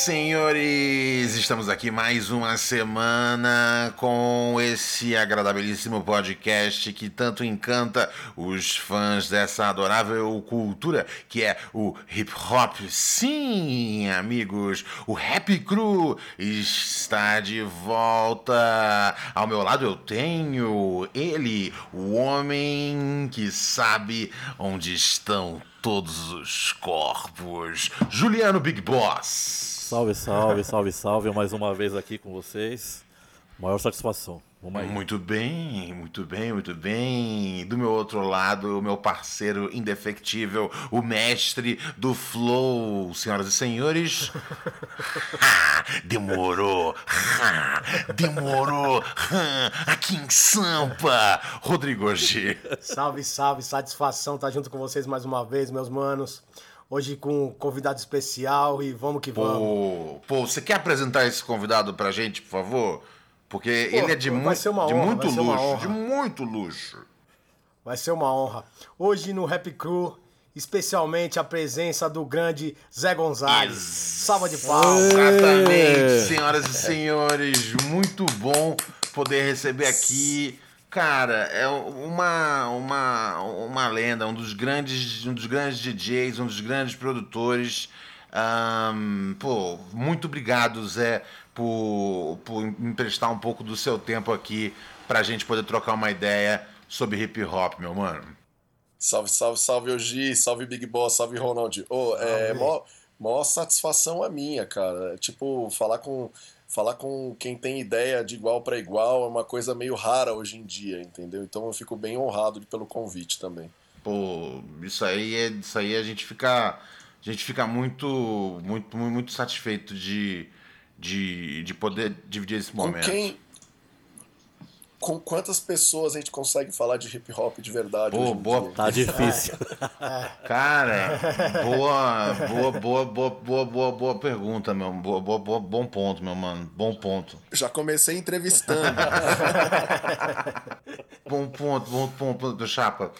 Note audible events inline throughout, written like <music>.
Senhores, estamos aqui mais uma semana com esse agradabilíssimo podcast que tanto encanta os fãs dessa adorável cultura que é o hip hop. Sim, amigos, o Happy Crew está de volta. Ao meu lado eu tenho ele, o homem que sabe onde estão todos os corpos. Juliano Big Boss. Salve, salve, salve, salve. Mais uma vez aqui com vocês. Maior satisfação. Vamos aí. Muito bem, muito bem, muito bem. Do meu outro lado, o meu parceiro indefectível, o mestre do flow, senhoras e senhores. <laughs> Ah, demorou, ah, demorou. Ah, aqui em Sampa, Rodrigo G. Salve, salve, satisfação estar junto com vocês mais uma vez, meus manos. Hoje com um convidado especial e vamos que vamos. Pô, pô, você quer apresentar esse convidado pra gente, por favor? Porque Pô, ele é de, mu ser uma de honra, muito vai ser uma luxo, honra. de muito luxo. Vai ser uma honra. Hoje no Rap Crew, especialmente a presença do grande Zé Gonzalez. Salva de palmas. Exatamente, senhoras e senhores, muito bom poder receber aqui. Cara, é uma, uma, uma lenda, um dos grandes, um dos grandes DJs, um dos grandes produtores. Ahn, pô, muito obrigado, Zé, por, por me emprestar um pouco do seu tempo aqui pra gente poder trocar uma ideia sobre hip hop, meu mano. Salve, salve, salve, Ogi, salve Big Boss, salve Ronald. Ô, é mó, mó satisfação a minha, cara. Tipo, falar com, falar com quem tem ideia de igual para igual é uma coisa meio rara hoje em dia, entendeu? Então eu fico bem honrado pelo convite também. Pô, isso aí é isso aí a gente fica a gente fica muito muito muito satisfeito de, de, de poder dividir esse Com momento. quem. Com quantas pessoas a gente consegue falar de hip hop de verdade Pô, hoje em boa- dia? Tá difícil. <laughs> Cara, boa, boa, boa, boa, boa, boa, boa pergunta, meu. Boa, boa, boa, bom ponto, meu mano. Bom ponto. Já comecei entrevistando. <laughs> Bom ponto, bom ponto, do Chapa.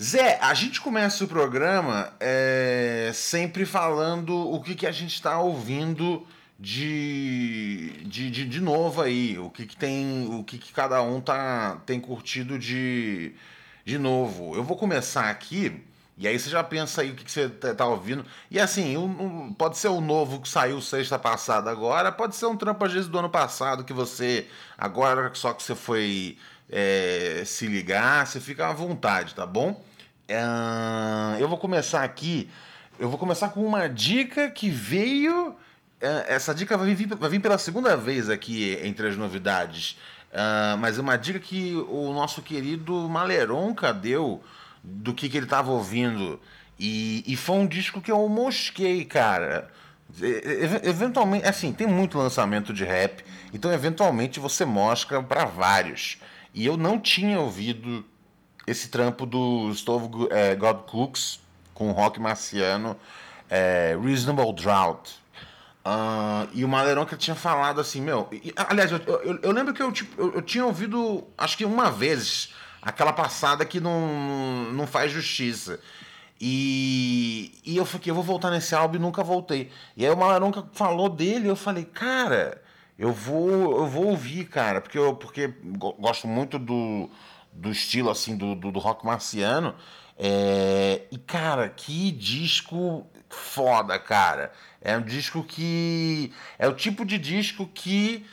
Zé, a gente começa o programa é, sempre falando o que, que a gente está ouvindo de, de, de, de novo aí, o que, que tem, o que, que cada um tá, tem curtido de, de novo. Eu vou começar aqui, e aí você já pensa aí o que, que você tá, tá ouvindo. E assim, um- um- pode ser o novo que saiu sexta passada agora, pode ser um trampo às vezes do ano passado que você, agora só que você foi é, se ligar, você fica à vontade, tá bom? Ahn, eu vou começar aqui. Eu vou começar com uma dica que veio. É, Essa dica vai vir, vai vir pela segunda vez aqui entre as novidades. Ah, mas é uma dica que o nosso querido Maleronca deu do que, que ele estava ouvindo. E, e foi um disco que eu mosquei, cara. E- Eventualmente, assim, tem muito lançamento de rap, então eventualmente você mosca para vários. E eu não tinha ouvido esse trampo do Stove é, God Cooks com rock marciano, é, Reasonable Drought. Ah, e o Maleron que tinha falado assim, meu. e- aliás, eu, eu, eu lembro que eu, tipo, eu, eu tinha ouvido, acho que uma vez, aquela passada que não, não faz justiça. E, e eu fiquei, eu vou voltar nesse álbum e nunca voltei. E aí o Malaronca falou dele, eu falei, cara, eu vou, eu vou ouvir, cara, porque eu porque go- gosto muito do, do estilo assim do, do, do rock marciano. É, e, cara, que disco foda, cara. É um disco que. É o tipo de disco que.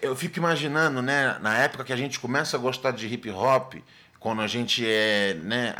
Eu fico imaginando, né? Na época que a gente começa a gostar de hip hop, quando a gente é, né?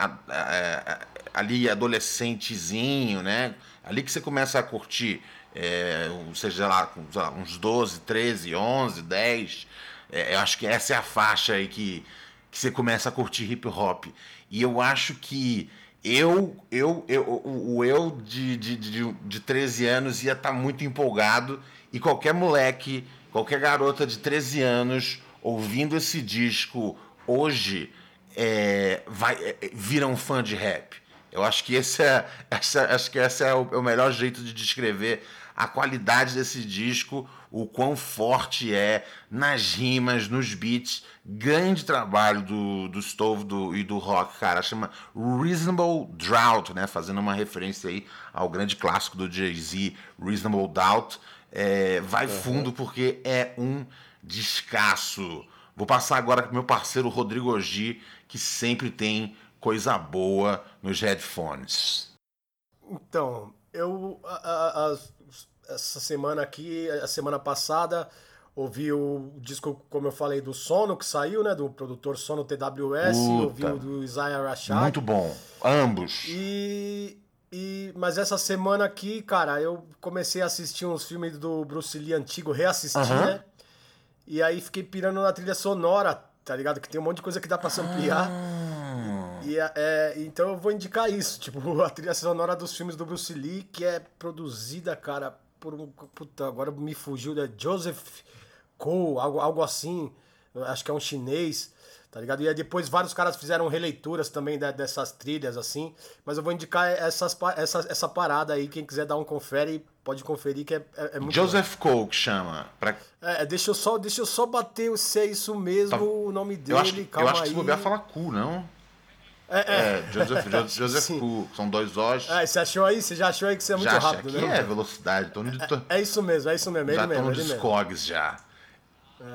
Ali adolescentezinho, né? Ali que você começa a curtir, é, seja lá, uns 12, 13, 11, 10. É, eu acho que essa é a faixa aí que, que você começa a curtir hip hop. E eu acho que eu, eu, eu o, eu de, de, de, de 13 anos ia estar tá muito empolgado e qualquer moleque, qualquer garota de 13 anos ouvindo esse disco hoje é, vai, é, vira um fã de rap. Eu acho que esse é, <laughs> essa, acho que esse é o, é o melhor jeito de descrever a qualidade desse disco, o quão forte é nas rimas, nos beats. Grande trabalho do, do Stove do, e do Rock, cara. Chama Reasonable Drought, né? Fazendo uma referência aí ao grande clássico do Jay-Z, Reasonable Doubt. É, vai uhum. fundo porque é um descasso. Vou passar agora com meu parceiro Rodrigo Ogi, que sempre tem coisa boa nos headphones. Então, eu a, a, a, essa semana aqui, a semana passada, ouvi o disco, como eu falei, do Sono que saiu, né? Do produtor Sono TWS, ouvi o do Isaiah Rashad. Muito bom, ambos. E, e, mas essa semana aqui, cara, eu comecei a assistir uns filmes do Bruce Lee antigo, reassistir, né? E aí fiquei pirando na trilha sonora, tá ligado? Que tem um monte de coisa que dá pra ampliar. Ah. E, é, então eu vou indicar isso, <laughs> tipo, a trilha sonora dos filmes do Bruce Lee, que é produzida, cara, por um. Puta, agora me fugiu, é Joseph Cole, algo, algo assim. Acho que é um chinês, tá ligado? E aí depois vários caras fizeram releituras também dessas trilhas, assim. Mas eu vou indicar essas, essa, essa parada aí. Quem quiser dar um confere, pode conferir, que é, é, é muito Joseph bom. Cole que chama. Pra... É, deixa eu, só, deixa eu só bater se é isso mesmo tá. o nome dele. Eu acho, calma eu acho aí. que se bobear fala cu, não? É, é. é Joseph, Joseph <laughs> Ku, são dois O's. É, você achou aí? Você já achou aí que você é muito já rápido, aqui né? é velocidade. Tô, tô, é, é, isso mesmo, é isso mesmo. Já tô nos Cogs já.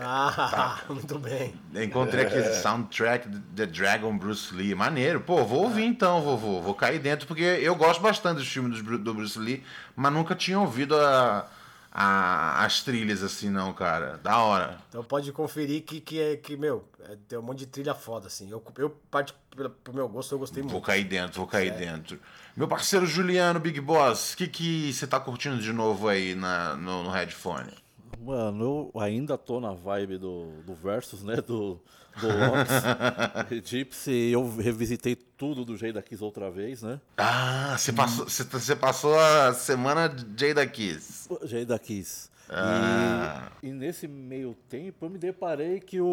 Ah, tá. <laughs> muito bem. Encontrei aqui o soundtrack The Dragon Bruce Lee. Maneiro. Pô, vou ouvir então, vovô. Vou cair dentro, porque eu gosto bastante dos filmes do Bruce Lee, mas nunca tinha ouvido a a, as trilhas assim, não, cara. Da hora. Então pode conferir que, que, é, que meu, é, tem um monte de trilha foda, assim. Eu, eu parte pro meu gosto, eu gostei vou muito. Vou cair dentro, vou cair é. dentro. Meu parceiro Juliano, Big Boss, o que, que você tá curtindo de novo aí na, no, no headphone? Mano, eu ainda tô na vibe do, do Versus, né? Do, do Locks. <laughs> Gypsy, eu revisitei tudo do Jada Kiss outra vez, né? Ah, você passou, você, você passou a semana de Jada Kiss. Jada Kiss. Ah. E, e, nesse meio tempo eu me deparei que o,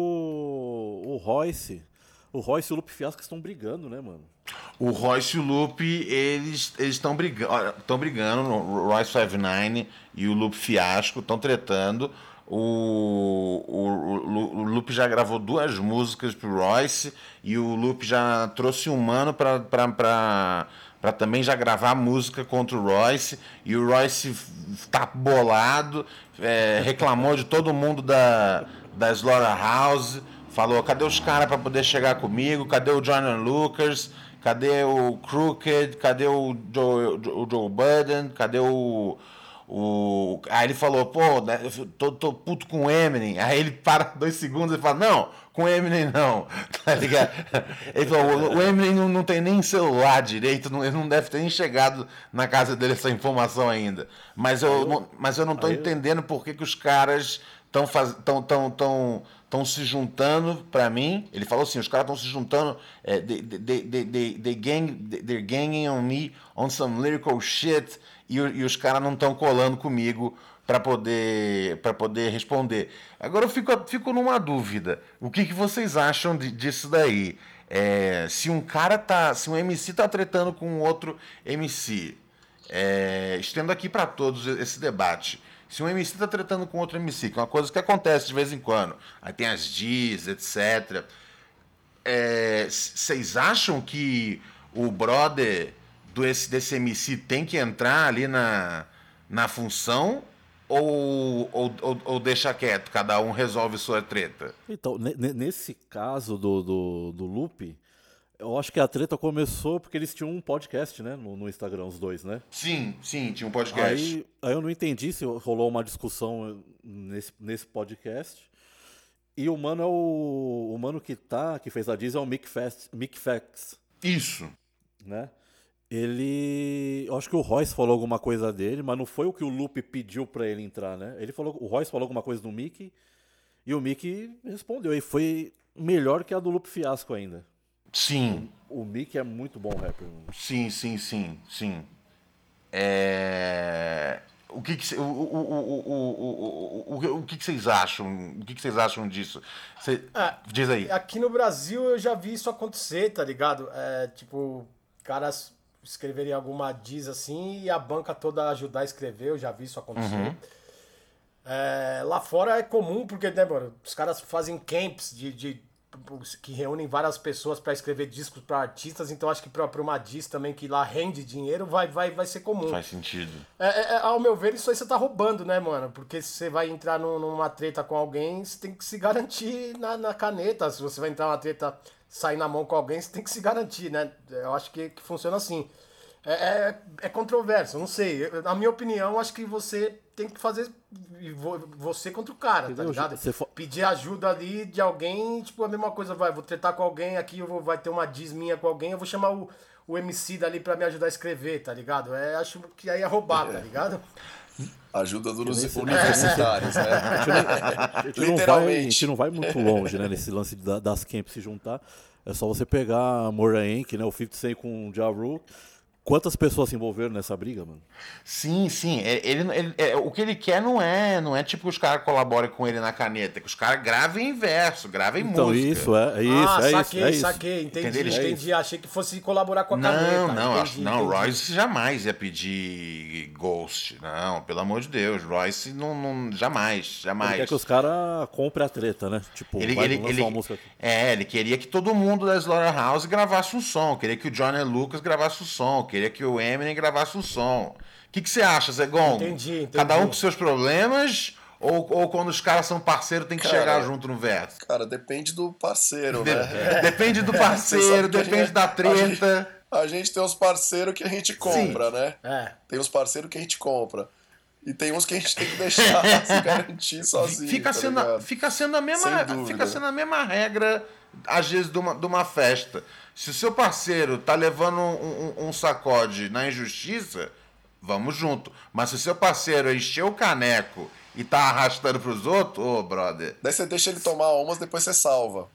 o Royce, o Royce e o Lupe Fiasco estão brigando, né, mano? O Royce e o Lupe, eles estão brigando, estão brigando, o Royce 59 e o Lupe Fiasco estão tretando. O, o, o, Lupe já gravou duas músicas pro Royce e o Lupe já trouxe um mano para para também já gravar música contra o Royce e o Royce tá bolado, é, reclamou de todo mundo da, da Slaughterhouse, falou, cadê os caras para poder chegar comigo, cadê o John Lucas, cadê o Crooked, cadê o Joe, o Joe Budden, cadê o o... Aí ele falou, pô, né, tô, tô puto com o Eminem. Aí ele para dois segundos e fala, não, com o Eminem não. <laughs> Tá ligado? Ele falou, o Eminem não, não tem nem celular direito, não, ele não deve ter nem chegado na casa dele essa informação ainda. Mas eu, não, mas eu não tô entendendo por que, que os caras estão faz... tão, tão, tão, tão se juntando para mim. Ele falou assim, os caras estão se juntando, é, they, they, they, they, gang, they're ganging on me on some lyrical shit e, e os caras não estão colando comigo para poder para poder responder. Agora eu fico, fico numa dúvida. O que, que vocês acham de, disso daí? É, se um cara tá, se um MC tá tretando com outro MC, é, estendo aqui para todos esse debate. Se um MC tá tretando com outro MC, que é uma coisa que acontece de vez em quando, aí tem as diz, etc. Vocês é, acham que o brother do esse, desse MC tem que entrar ali na, na função ou, ou, ou, ou, deixa quieto, cada um resolve sua treta? Então, nesse caso do, do, do Lupe, Eu acho que a treta começou porque eles tinham um podcast, né? No, no Instagram, os dois, né? Sim, sim, tinha um podcast. Aí, aí eu não entendi se rolou uma discussão nesse, nesse podcast. E o mano é o. O mano que tá, que fez a Disney é o Mick, Fast, Mick Fax. Isso. Né? Ele. Eu acho que o Royce falou alguma coisa dele, mas não foi o que o Lupe pediu pra ele entrar, né? Ele falou. O Royce falou alguma coisa do Mickey. E o Mickey respondeu. E foi melhor que a do Lupe Fiasco ainda. Sim. O, Mickey é muito bom rapper. Mano. Sim, sim, sim, sim. É... O que, que, o, o, o, o, o, o que, que vocês acham? O que, que vocês acham disso? Cê... É, Diz aí. Aqui no Brasil eu já vi isso acontecer, tá ligado? É, tipo, caras escreverem alguma diz assim e a banca toda ajudar a escrever, eu já vi isso acontecer. Uhum. É, lá fora é comum, porque, né, mano, os caras fazem camps de, de que reúnem várias pessoas para escrever discos para artistas, então acho que para uma diz também que lá rende dinheiro vai, vai, vai ser comum. Faz sentido. É, é, ao meu ver, isso aí você tá roubando, né, mano? Porque se você vai entrar num, numa treta com alguém, você tem que se garantir na, na caneta. Se você vai entrar numa treta, sair na mão com alguém, você tem que se garantir, né? Eu acho que, que funciona assim. É, é, é controverso, não sei. Na minha opinião, acho que você tem que fazer você contra o cara, tá ligado? Você Pedir ajuda ali de alguém, tipo, a mesma coisa, vai, vou tretar com alguém aqui, eu vou, vai ter uma diz minha com alguém, eu vou chamar o, o MC dali pra me ajudar a escrever, tá ligado? É, acho que aí é roubar, tá ligado? Ajuda dos universitários, né? <laughs> A gente, não vai, a gente não vai muito longe, né? Nesse lance da- das camps se juntar. É só você pegar a Mora Inc., né? O 50 Cent com o Ja Rule. Quantas pessoas se envolveram nessa briga, mano? Sim, sim. É- Ele, ele- é, o que ele quer não é, não é tipo que os caras colaborem com ele na caneta, que os caras gravem em verso, gravem Então, música. isso, é, é isso, ah, é saquei, isso, é isso. saquei, entendi, Entendeu? É entendi. Achei que fosse colaborar com a caneta. Não, não, entendi, acho, não, entendi. Royce jamais ia pedir Ghost. Não, pelo amor de Deus, Royce não, não jamais, Ele jamais. quer que os caras comprem a treta, né? Tipo, Ele, vai, ele, ele- uma música aqui. é, ele queria que todo mundo da Slaughterhouse gravasse um som, queria que o Johnny Lucas gravasse um som, queria que o Eminem gravasse um som. O que, que você acha, Zé Gon? Entendi, entendi. Cada um com seus problemas? Ou, ou quando os caras são parceiros tem que Cara, chegar junto no verso? Cara, depende do parceiro, De- né? <laughs> Depende do <laughs> parceiro, depende gente- da a gente- treta. A gente tem os parceiros que a gente compra, né? É. Tem os parceiros que a gente compra. E tem uns que a gente tem que deixar <laughs> se garantir sozinho. Fica tá sendo, ligado? fica sendo a mesma, fica sendo a mesma regra, às vezes, de uma, de uma festa. Se o seu parceiro tá levando um, um- um sacode na injustiça, vamos junto. Mas se o seu parceiro encheu o caneco e tá arrastando pros outros, ô, brother, Daí você deixa ele tomar umas, depois você salva.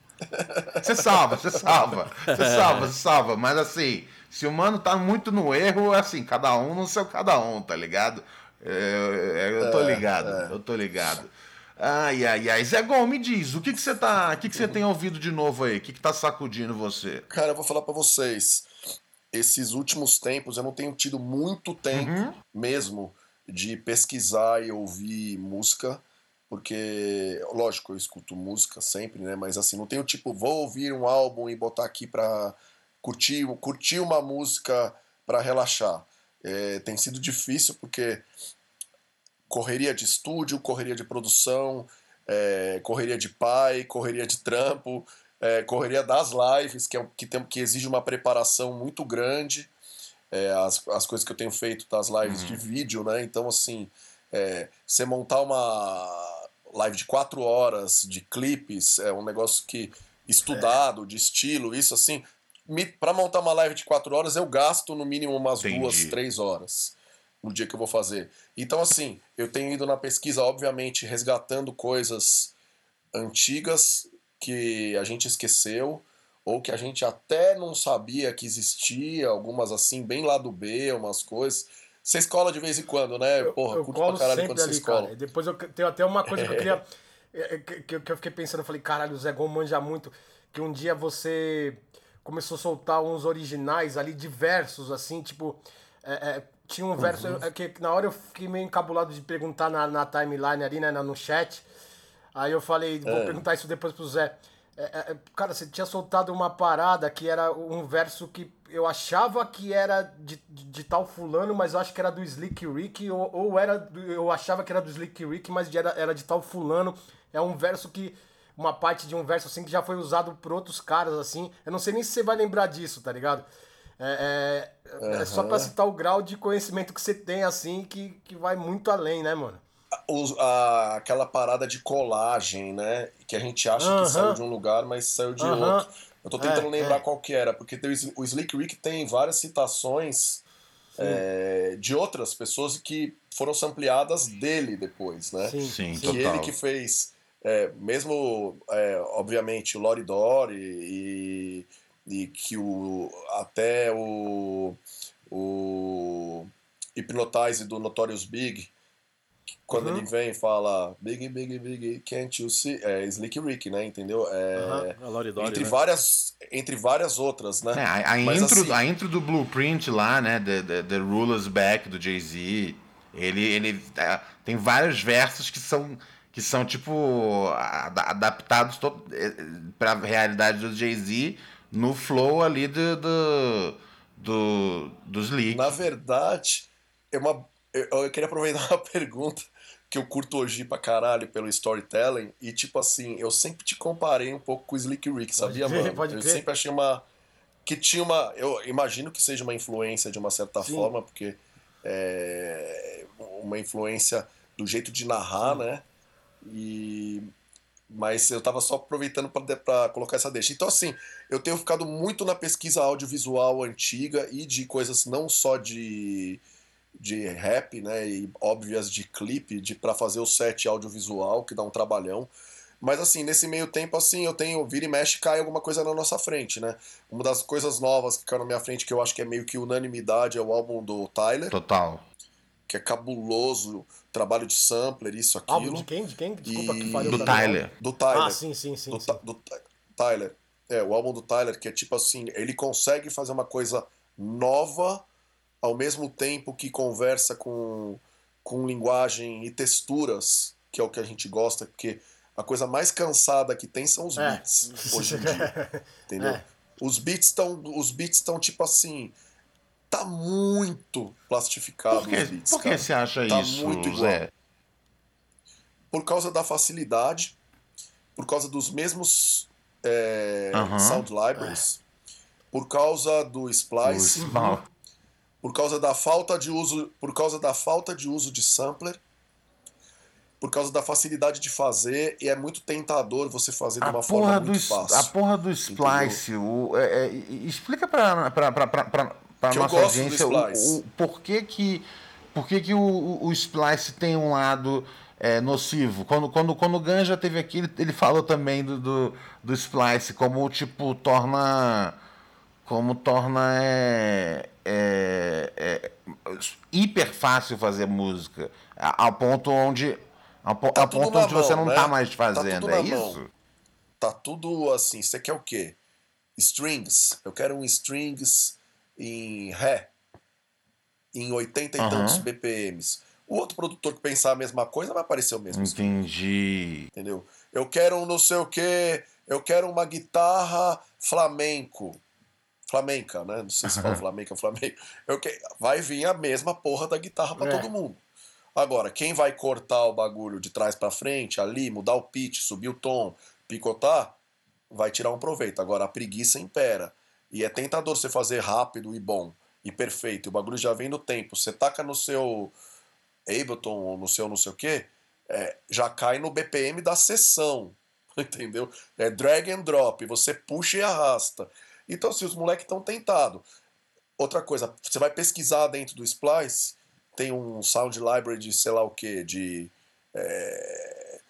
você salva, você salva. Você salva, você salva. Mas assim, se o mano tá muito no erro, assim, cada um no seu cada um, tá ligado? É, é, eu tô É, ligado, eu tô ligado. Ai, ai, ai. Zé Gon, me diz, o que que você tá, o que que você tem ouvido de novo aí? O que que tá sacudindo você? Cara, eu vou falar pra vocês. Esses últimos tempos eu não tenho tido muito tempo Uhum. mesmo de pesquisar e ouvir música, porque, lógico, eu escuto música sempre, né? Mas assim, não tenho tipo, vou ouvir um álbum e botar aqui pra curtir, curtir uma música pra relaxar. É, tem sido difícil porque correria de estúdio, correria de produção, é, correria de pai, correria de trampo, é, correria das lives, que, é, que, tem, que exige uma preparação muito grande. É, as, as coisas que eu tenho feito das lives de vídeo, né? Então, assim, é, você montar uma live de quatro horas de clipes é um negócio que estudado, de estilo, isso assim. Para montar uma live de quatro horas, eu gasto no mínimo umas Entendi. duas, três horas no dia que eu vou fazer. Então, assim, eu tenho ido na pesquisa, obviamente, resgatando coisas antigas que a gente esqueceu, ou que a gente até não sabia que existia, algumas assim, bem lá do B, umas coisas. Você escola de vez em quando, né? Porra, eu curto colo pra caralho sempre quando você ali, escola. cara. Depois eu tenho até uma coisa que eu <laughs> queria. é, é, que- que eu fiquei pensando, eu falei, caralho, o Zé Gon manja muito. Que um dia você começou a soltar uns originais ali, diversos, assim, tipo. é, é, tinha um verso Uhum. que na hora eu fiquei meio encabulado de perguntar na, na timeline ali, né, no chat. Aí eu falei, vou É. perguntar isso depois pro Zé. É, é, é, cara, você tinha soltado uma parada que era um verso que eu achava que era de, de, de tal fulano, mas eu acho que era do Slick Rick, ou, ou era do- eu achava que era do Slick Rick, mas era, era de tal fulano. É um verso que uma parte de um verso assim que já foi usado por outros caras, assim. Eu não sei nem se você vai lembrar disso, tá ligado? É, é, uhum. é só pra citar o grau de conhecimento que você tem, assim, que, que vai muito além, né, mano? A, aquela parada de colagem, né? Que a gente acha uhum. que saiu de um lugar, mas saiu de uhum. outro. Eu tô tentando é, lembrar é. qual que era, porque tem, o Slick Rick tem várias citações é, de outras pessoas que foram sampleadas dele depois, né? Sim, sim, que total. ele que fez, é, mesmo, é, obviamente, o Lori Dory e, e que o, até o, o Hypnotize do Notorious Big quando uhum. ele vem e fala Big, Big, Big, can't you see? É Slick Rick, né? Entendeu? É, uhum. entre, né? várias, entre várias outras, né? É, a, a intro, assim... a intro do Blueprint lá, né? The, the, the Ruler's Back, do Jay-Z. Ele, ele é, tem vários versos que são que são tipo adaptados é, para a realidade do Jay-Z no flow ali do, do, do, do Slick. Na verdade, é uma, eu, eu queria aproveitar <laughs> uma pergunta que eu curto hoje pra caralho pelo storytelling. E, tipo assim, eu sempre te comparei um pouco com o Slick Rick, sabia, crer, mano? Pode eu crer. sempre achei uma. Que tinha uma. Eu imagino que seja uma influência de uma certa Sim. forma, porque é uma influência do jeito de narrar, Sim. né? E. Mas eu tava só aproveitando para colocar essa deixa. Então, assim, eu tenho ficado muito na pesquisa audiovisual antiga e de coisas não só de de rap, né, e óbvias de clipe, de para fazer o set audiovisual, que dá um trabalhão. Mas assim, nesse meio tempo, assim, eu tenho vira e mexe cai alguma coisa na nossa frente, né? Uma das coisas novas que caiu na minha frente, que eu acho que é meio que unanimidade, é o álbum do Tyler. Total. Que é cabuloso, trabalho de sampler, isso, aquilo. Álbum de quem? De quem? Desculpa e... que falhou Do Tyler. Do Tyler. Ah, sim, sim, sim. Do, sim. do Tyler. É, o álbum do Tyler, que é tipo assim, ele consegue fazer uma coisa nova ao mesmo tempo que conversa com, com linguagem e texturas, que é o que a gente gosta, porque a coisa mais cansada que tem são os É. beats hoje em dia. <laughs> Entendeu? É. Os beats estão. Os beats estão tipo assim. Tá muito plastificado Por que, os beats. por que cara. você acha Tá isso, muito igual. Zé? Por causa da facilidade, por causa dos mesmos é, Aham. sound libraries, por causa do splice, por causa da falta de uso, por causa da falta de uso de sampler, por causa da facilidade de fazer e é muito tentador você fazer de uma forma do, muito s- fácil. a porra do Splice, o, é, é, explica Que eu nossa do audiência o, o, por que que, por que, que o, o, o Splice tem um lado é, nocivo. Quando, quando, quando o Ganja teve aqui, ele, ele falou também do, do, do Splice, como tipo, torna. Como torna. É, é, é, hiper fácil fazer música. Ao ponto onde. Ao, Tá ao ponto onde você mão, não né? tá mais Tá fazendo, tudo é mão. isso? Tá tudo assim. Você quer o quê? Strings. Eu quero um strings em Ré. Em 80 e Aham. tantos BPMs. O outro produtor que pensar a mesma coisa vai aparecer o mesmo Entendi. entendeu? Eu quero um não sei o quê. Eu quero uma guitarra flamenco. Flamenca, né? Não sei se fala <laughs> flamenca ou flamenco. Eu que... Vai vir a mesma porra da guitarra pra É. todo mundo. Agora, quem vai cortar o bagulho de trás pra frente, ali, mudar o pitch, subir o tom, picotar, vai tirar um proveito. Agora, a preguiça impera. E é tentador você fazer rápido e bom e perfeito. O bagulho já vem no tempo. Você taca no seu Ableton ou no seu não sei o quê, é, já cai no BPM da sessão. <laughs> Entendeu? É drag and drop. Você puxa e arrasta. Então, se os moleques estão tentados. Outra coisa, você vai pesquisar dentro do Splice, tem um sound library de sei lá o que, de é,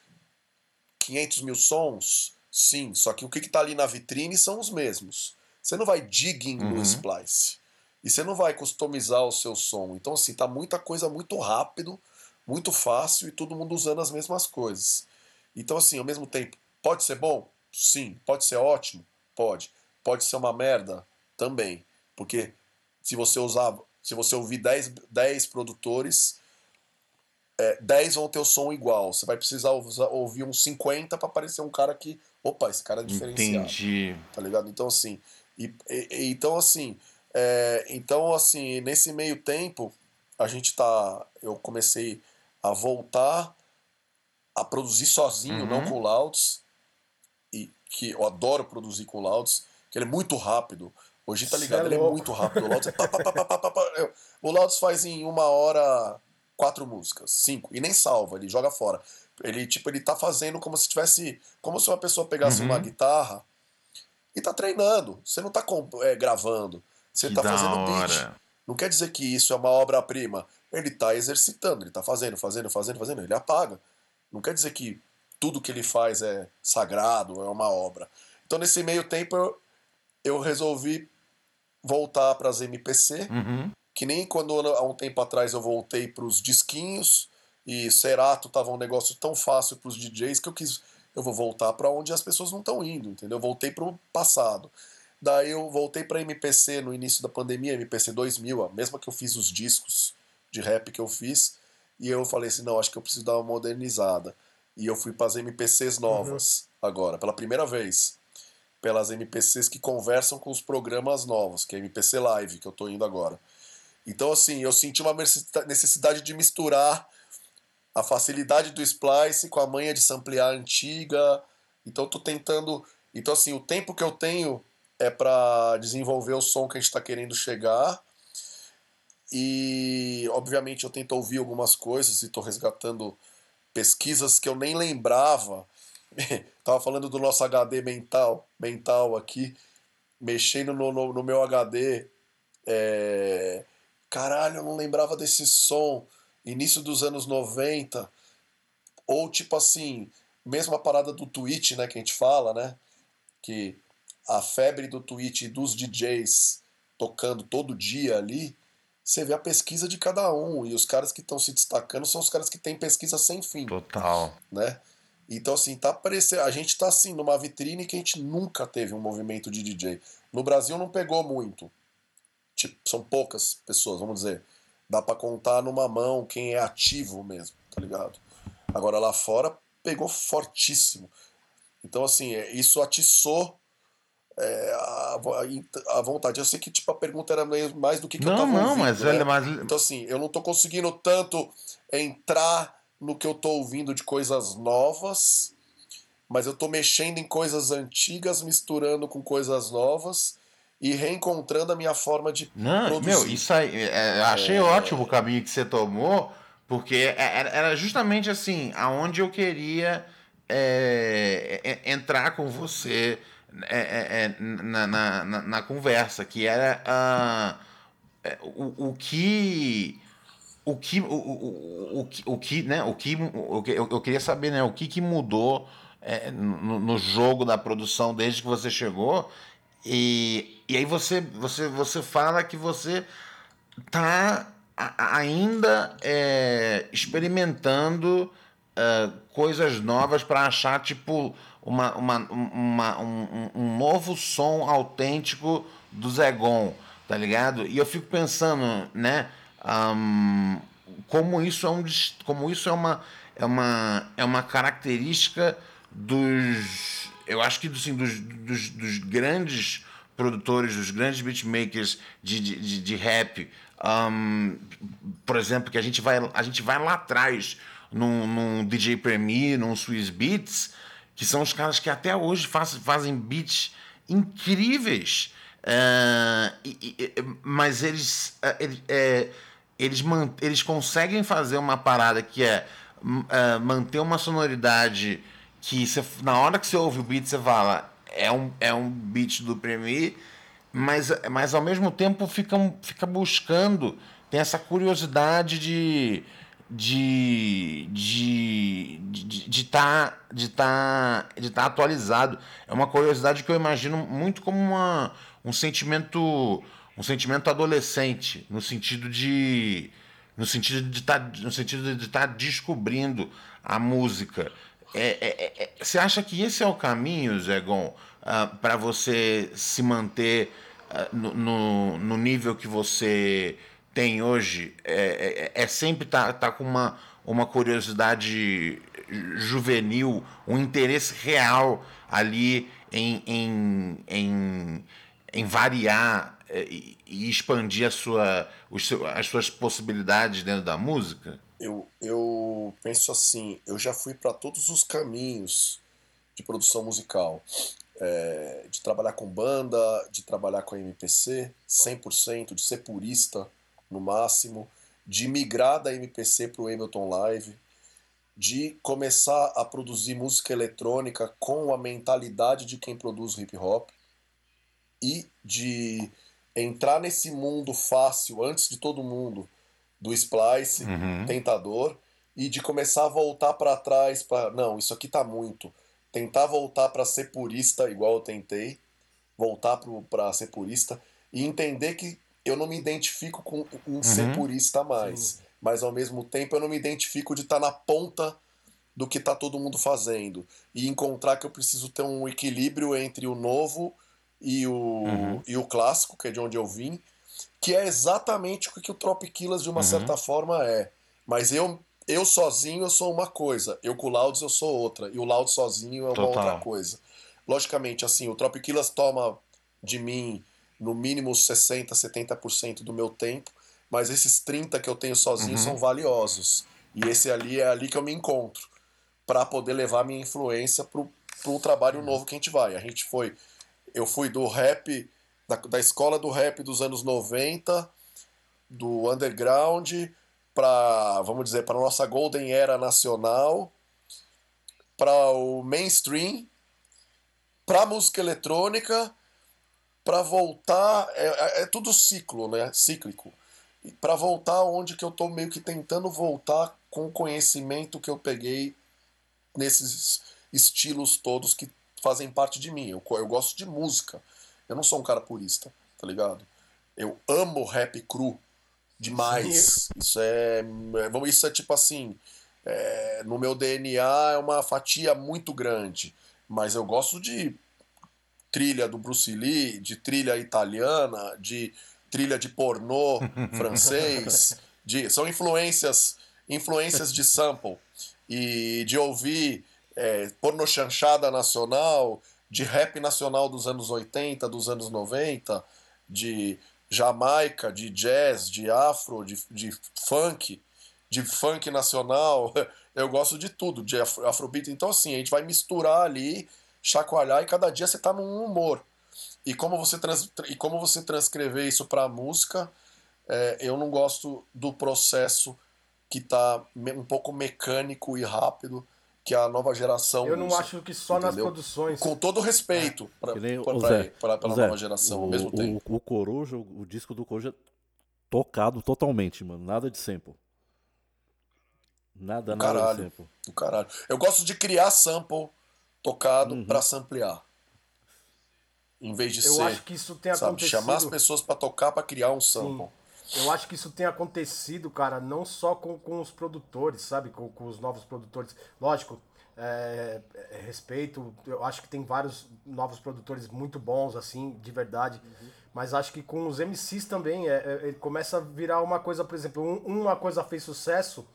500 mil sons, sim, só que o que está ali na vitrine são os mesmos. Você não vai digging Uhum. no Splice. E você não vai customizar o seu som. Então, assim, tá muita coisa muito rápido, muito fácil e todo mundo usando as mesmas coisas. Então, assim, ao mesmo tempo, pode ser bom? Sim. Pode ser ótimo? Pode. Pode ser uma merda? Também. Porque se você usar, se você ouvir 10, 10 produtores, é, 10 vão ter o som igual. Você vai precisar ouvir uns 50 para parecer um cara que, opa, esse cara é diferenciado Entendi. tá ligado? Então assim, e, e- e- então assim, é, então assim, nesse meio tempo a gente tá, eu comecei a voltar a produzir sozinho, Uhum. não com Louds, que eu adoro produzir com o Louds, que ele é muito rápido. Hoje tá ligado, é ele é muito rápido. O Louds, é pá, pá, pá. Eu- o Louds faz em uma hora quatro músicas, cinco, e nem salva, ele joga fora. Ele, tipo, ele tá fazendo como se tivesse. Como se uma pessoa pegasse Uhum. uma guitarra e tá treinando. Você não tá é, gravando. Você tá da fazendo beat. Não quer dizer que isso é uma obra-prima. Ele tá exercitando, ele tá fazendo, fazendo, fazendo, fazendo, ele apaga. Não quer dizer que tudo que ele faz é sagrado, é uma obra. Então, nesse meio tempo, eu, eu resolvi voltar para as MPC, Uhum. que nem quando há um tempo atrás eu voltei para os disquinhos e Cerato tava um negócio tão fácil para os DJs que eu quis, eu vou voltar para onde as pessoas não estão indo, entendeu? Eu voltei para o passado. Daí eu voltei para MPC no início da pandemia, MPC 2000, a mesma que eu fiz os discos de rap que eu fiz, e eu falei assim, não, acho que eu preciso dar uma modernizada. E eu fui para as MPCs novas agora, pela primeira vez pelas MPCs que conversam com os programas novos, que é MPC Live, que eu tô indo agora. Então, assim, eu senti uma necessidade de misturar a facilidade do splice com a manha de samplear antiga. Então, tô tentando. Então, assim, o tempo que eu tenho é para desenvolver o som que a gente está querendo chegar. E, obviamente, eu tento ouvir algumas coisas e tô resgatando pesquisas que eu nem lembrava. <laughs> Tava falando do nosso HD mental, mental aqui, mexendo no, no, no meu HD. é, Caralho, eu não lembrava desse som. Início dos anos 90. Ou tipo assim, mesma parada do Twitch, né, que a gente fala, né? Que a febre do Twitch e dos DJs tocando todo dia ali, você vê a pesquisa de cada um. E os caras que estão se destacando são os caras que têm pesquisa sem fim Total. né? Então, assim, tá parecendo. A gente tá assim numa vitrine que a gente nunca teve um movimento de DJ. No Brasil não pegou muito. Tipo, são poucas pessoas, vamos dizer. Dá pra contar numa mão quem é ativo mesmo, tá ligado? Agora lá fora pegou fortíssimo. Então, assim, é, isso atiçou é, a, a vontade. Eu sei que tipo, a pergunta era mais do que, que eu Não, tava não, ouvindo, mas né? mas- Então, assim, eu não tô conseguindo tanto entrar no que eu tô ouvindo de coisas novas, mas eu tô mexendo em coisas antigas, misturando com coisas novas e reencontrando a minha forma de Não, produzir. meu, isso aí, é, eu achei ótimo o caminho que você tomou, porque é- era justamente assim, aonde eu queria é, é, entrar com você é, é, é, na, na, na- conversa, que era ah, é, o, o que o que o, o, o, o que né o que eu, eu queria saber né o que que mudou é, no, no jogo da produção desde que você chegou e, e aí você você você fala que você tá ainda é, experimentando é, coisas novas para achar tipo uma, uma, uma- um, um- um novo som autêntico do Zegon, tá ligado? E eu fico pensando, né? ahn, como isso é um como isso é uma é uma é uma característica dos eu acho que assim, dos, dos, dos grandes produtores, dos grandes beatmakers de, de, de, de rap, ahn, por exemplo, que a gente vai a gente vai lá atrás num, num DJ Premier, num Swiss Beats, que são os caras que até hoje faz, fazem beats incríveis. Ah, e- e- mas eles, ah, eles, é, eles, eles conseguem fazer uma parada que é ah, manter uma sonoridade que na hora que você ouve o beat você fala é um, é um beat do Premier, mas, mas ao mesmo tempo fica, fica buscando, tem essa curiosidade de de de de de tá, de tá, de tá atualizado. É uma curiosidade que eu imagino muito como uma, um sentimento um sentimento adolescente no sentido de no sentido de tá, no sentido de estar descobrindo a música. É, é- é- você acha que esse é o caminho Zegon para você se manter ah, no, no, no nível que você tem hoje é, é, é sempre tá, tá com uma, uma curiosidade juvenil, um interesse real ali em, em, em, em variar é, e, e expandir a sua, seu- as suas possibilidades dentro da música? Eu, eu penso assim, eu já fui para todos os caminhos de produção musical. É, de trabalhar com banda, de trabalhar com MPC 100%, de ser purista no máximo, de migrar da MPC para o Ableton Live, de começar a produzir música eletrônica com a mentalidade de quem produz hip hop e de entrar nesse mundo fácil antes de todo mundo do splice Uhum. tentador e de começar a voltar para trás para não isso aqui tá muito tentar voltar para ser purista igual eu tentei voltar para ser purista e entender que eu não me identifico com um ser purista mais mas ao mesmo tempo eu não me identifico de estar na ponta do que tá todo mundo fazendo e encontrar que eu preciso ter um equilíbrio entre o novo e o, e o clássico, que é de onde eu vim, que é exatamente o que o Tropiquilas de uma certa forma é. Mas eu eu sozinho eu sou uma coisa, eu com o Louds eu sou outra, e o Louds sozinho é uma Total. outra coisa. Logicamente, assim, o Tropiquilas toma de mim no mínimo 60, 70% do meu tempo, mas esses 30 que eu tenho sozinho são valiosos. E esse ali é ali que eu me encontro para poder levar minha influência pro, pro trabalho novo que a gente vai. A gente foi eu fui do rap da, da escola do rap dos anos 90, do underground para, vamos dizer, para nossa golden era nacional, para o mainstream, para música eletrônica, para voltar, é, é- é tudo ciclo, né? Cíclico. Para voltar onde que eu tô meio que tentando voltar com o conhecimento que eu peguei nesses estilos todos que fazem parte de mim. Eu, eu gosto de música. Eu não sou um cara purista, tá ligado? Eu amo rap cru demais. <laughs> Isso é, é- vamos, isso é tipo assim, é, no meu DNA é uma fatia muito grande, mas eu gosto de trilha do Bruce Lee, de trilha italiana, de trilha de pornô <laughs> francês, de, são influências, influências de sample e de ouvir é, porno chanchada nacional, de rap nacional dos anos 80, dos anos 90, de Jamaica, de jazz, de afro, de, de funk, de funk nacional. <laughs> Eu gosto de tudo, de afro- afrobeat. Então, assim, a gente vai misturar ali, chacoalhar e cada dia você tá num humor. E como você, trans, e como você transcrever isso pra música, é, eu não gosto do processo que tá me- um pouco mecânico e rápido que a nova geração Eu não usa, acho que só nas entendeu? produções. Com todo respeito pra, Que nem pra, o pra- Zé. pra- pela o Zé, nova geração, o, ao mesmo o- tempo. O, Coruja, o, o disco do Coruja tocado totalmente, mano. Nada de sample. Nada, Do nada de caralho. sample. Do caralho. Eu gosto de criar sample tocado Uhum. pra samplear. Em vez de Eu ser, acho que isso tem sabe, acontecido. chamar as pessoas pra tocar pra criar um sample. Eu acho que isso tem acontecido, cara, não só com, com os produtores, sabe? Com, com os novos produtores. Lógico, é, é, respeito, eu acho que tem vários novos produtores muito bons, assim, de verdade. Mas acho que com os MCs também, é, é, ele começa a virar uma coisa, por exemplo, um- uma coisa fez sucesso,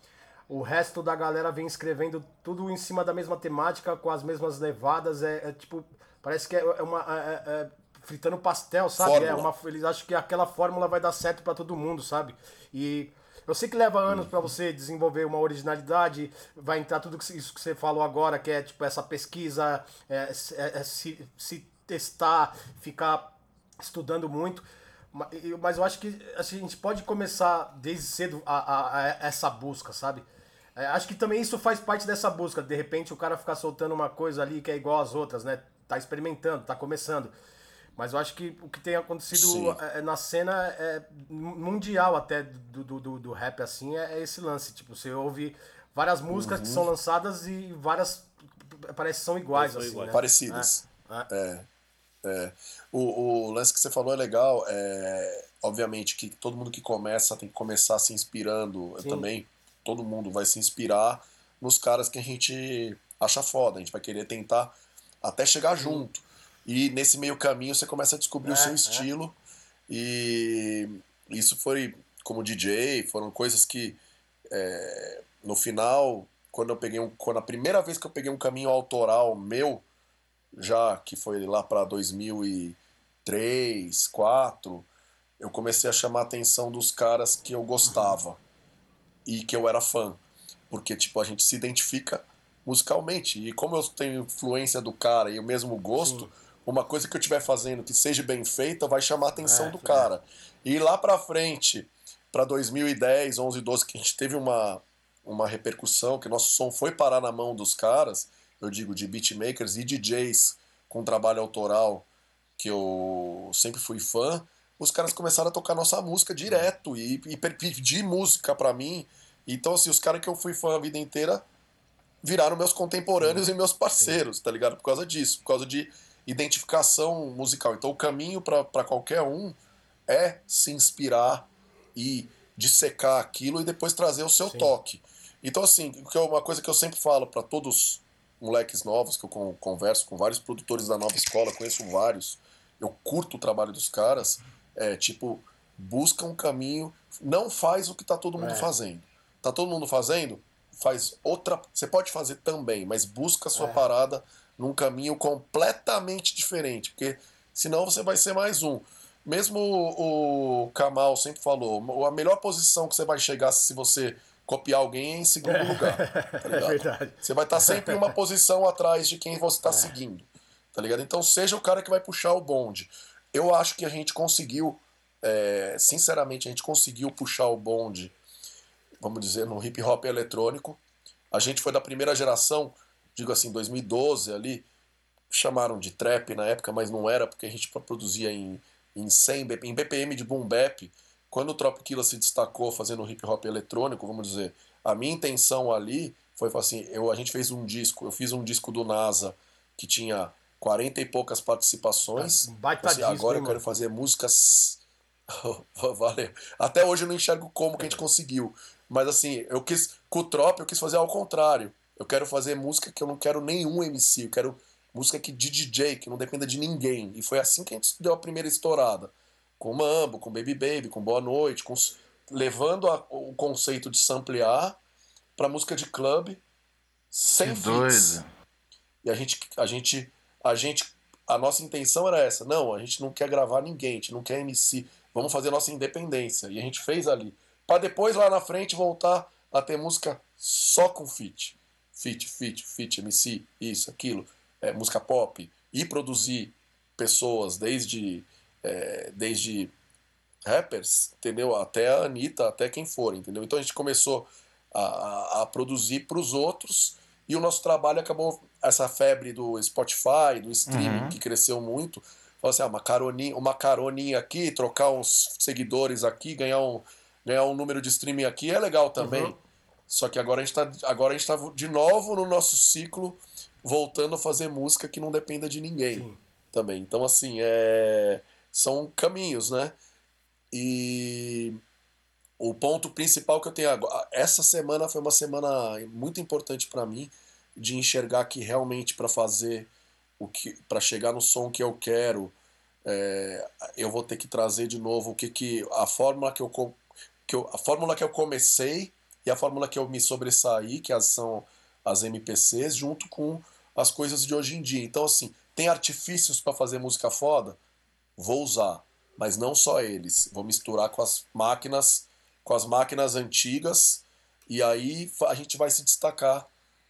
o resto da galera vem escrevendo tudo em cima da mesma temática, com as mesmas levadas. É, é tipo, parece que é, é uma. é- é- é fritando pastel, sabe? É uma, eles acham que aquela fórmula vai dar certo pra todo mundo, sabe? E eu sei que leva anos pra você desenvolver uma originalidade, vai entrar tudo isso que você falou agora, que é tipo essa pesquisa, se, se testar, ficar estudando muito. Ma- Mas eu acho que assim, a gente pode começar desde cedo a, a- a essa busca, sabe? É, acho que também isso faz parte dessa busca. De repente o cara ficar soltando uma coisa ali que é igual às outras, né? Tá experimentando, tá começando. Mas eu acho que o que tem acontecido Sim. é, na cena é mundial até do, do, do, do rap assim é, é esse lance. Tipo, você ouve várias músicas que são lançadas e várias parece que são iguais, São assim, iguais. né? Parecidas. É, é. É. O, o lance que você falou é legal. É, obviamente que todo mundo que começa tem que começar se inspirando. Eu Sim. também. Todo mundo vai se inspirar nos caras que a gente acha foda. A gente vai querer tentar até chegar junto. E nesse meio caminho você começa a descobrir o É, seu é. estilo. E isso foi como DJ, foram coisas que é, no final, quando eu peguei um, quando a primeira vez que eu peguei um caminho autoral meu, já que foi lá para 2003, 2004, eu comecei a chamar a atenção dos caras que eu gostava e que eu era fã, porque tipo a gente se identifica musicalmente. E como eu tenho influência do cara e o mesmo gosto, Sim. uma coisa que eu estiver fazendo que seja bem feita vai chamar a atenção é, do cara. E lá pra frente, para 2010, 11, 12, que a gente teve uma, uma repercussão, que nosso som foi parar na mão dos caras, eu digo de beatmakers e DJs com trabalho autoral, que eu sempre fui fã, os caras começaram a tocar nossa música direto e, e pedir música para mim. Então, assim, os caras que eu fui fã a vida inteira viraram meus contemporâneos Sim. e meus parceiros, tá ligado? Por causa disso, por causa de identificação musical. Então, o caminho para qualquer um é se inspirar e dissecar aquilo e depois trazer o seu Sim. toque. Então, assim, que é uma coisa que eu sempre falo para todos moleques novos que eu converso com vários produtores da nova escola, conheço vários, eu curto o trabalho dos caras, é tipo, busca um caminho, não faz o que tá todo mundo é. fazendo. Tá todo mundo fazendo? Faz outra. Você pode fazer também, mas busca a sua é. parada num caminho completamente diferente, porque senão você vai ser mais um. Mesmo o Kamal sempre falou, a melhor posição que você vai chegar se você copiar alguém é em segundo é. lugar. Tá <laughs> é verdade. Você vai estar sempre uma posição atrás de quem você está é. seguindo. Tá ligado? Então seja o cara que vai puxar o bonde. Eu acho que a gente conseguiu, é, sinceramente, a gente conseguiu puxar o bonde, vamos dizer, no hip hop eletrônico. A gente foi da primeira geração, digo assim, 2012 ali, chamaram de trap na época, mas não era, porque a gente produzia em, em 100 em BPM de boom bap. Quando o Tropikilla se destacou fazendo hip hop eletrônico, vamos dizer, a minha intenção ali foi assim, eu, a gente fez um disco, eu fiz um disco do NASA que tinha 40 e poucas participações. Baita assim, disco, agora eu quero fazer músicas. <laughs> Valeu. Até hoje eu não enxergo como que a gente conseguiu. Mas assim, eu quis. Com o Trop, eu quis fazer ao contrário. Eu quero fazer música que eu não quero nenhum MC. Eu quero música que de DJ, que não dependa de ninguém. E foi assim que a gente deu a primeira estourada. Com Mambo, com Baby Baby, com Boa Noite, com, levando a, o conceito de samplear para música de clube sem que. E a gente, a gente a gente a nossa intenção era essa. Não, a gente não quer gravar ninguém, a gente não quer MC. Vamos fazer nossa independência. E a gente fez ali. Para depois lá na frente voltar a ter música só com feat. Feat, feat, feat, MC, isso, aquilo. É, música pop. E produzir pessoas desde, é, desde rappers, entendeu? Até a Anitta, até quem for, entendeu? Então a gente começou a, a, a produzir para os outros e o nosso trabalho acabou, essa febre do Spotify, do streaming, uhum. que cresceu muito. Falou assim, ah, uma caroninha, uma caroninha aqui, trocar uns seguidores aqui, ganhar um, ganhar um número de streaming aqui é legal também. Uhum. Só que agora a gente está gente tá de novo no nosso ciclo voltando a fazer música que não dependa de ninguém Sim. também. Então assim, é são caminhos, né? E o ponto principal que eu tenho agora. Essa semana foi uma semana muito importante para mim de enxergar que realmente para fazer o que para chegar no som que eu quero é, eu vou ter que trazer de novo o que que a fórmula que eu, que eu a fórmula que eu comecei e a fórmula que eu me sobressaí que são as MPCs junto com as coisas de hoje em dia. Então assim tem artifícios para fazer música foda? Vou usar mas não só eles. Vou misturar com as máquinas com as máquinas antigas e aí a gente vai se destacar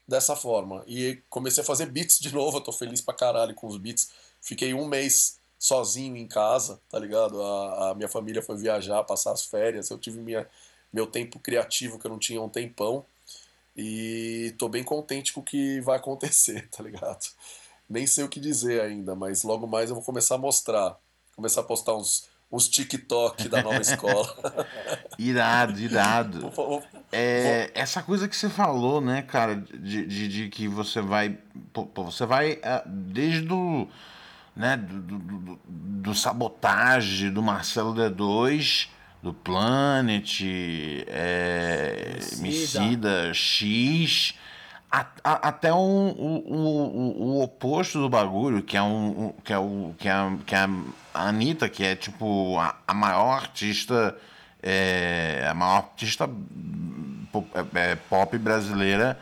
dessa forma. E comecei a fazer beats de novo, eu tô feliz pra caralho com os beats. Fiquei um mês sozinho em casa, tá ligado? A, a minha família foi viajar, passar as férias, eu tive minha, meu tempo criativo que eu não tinha um tempão. E tô bem contente com o que vai acontecer, <laughs> tá ligado? Nem sei o que dizer ainda, mas logo mais eu vou começar a mostrar. Começar a postar uns, os TikTok da nova <laughs> escola. irado, irado. É, essa coisa que você falou, né, cara, de, de, de que você vai. você vai é, desde do, né, do, do, do sabotagem do Marcelo D2, do Planet, é, Emicida, X a, a, até um, o, o, o, oposto do bagulho, que é um. que é o. que é, que é a Anitta, que é tipo a, a maior artista. É, a maior artista pop, é, pop brasileira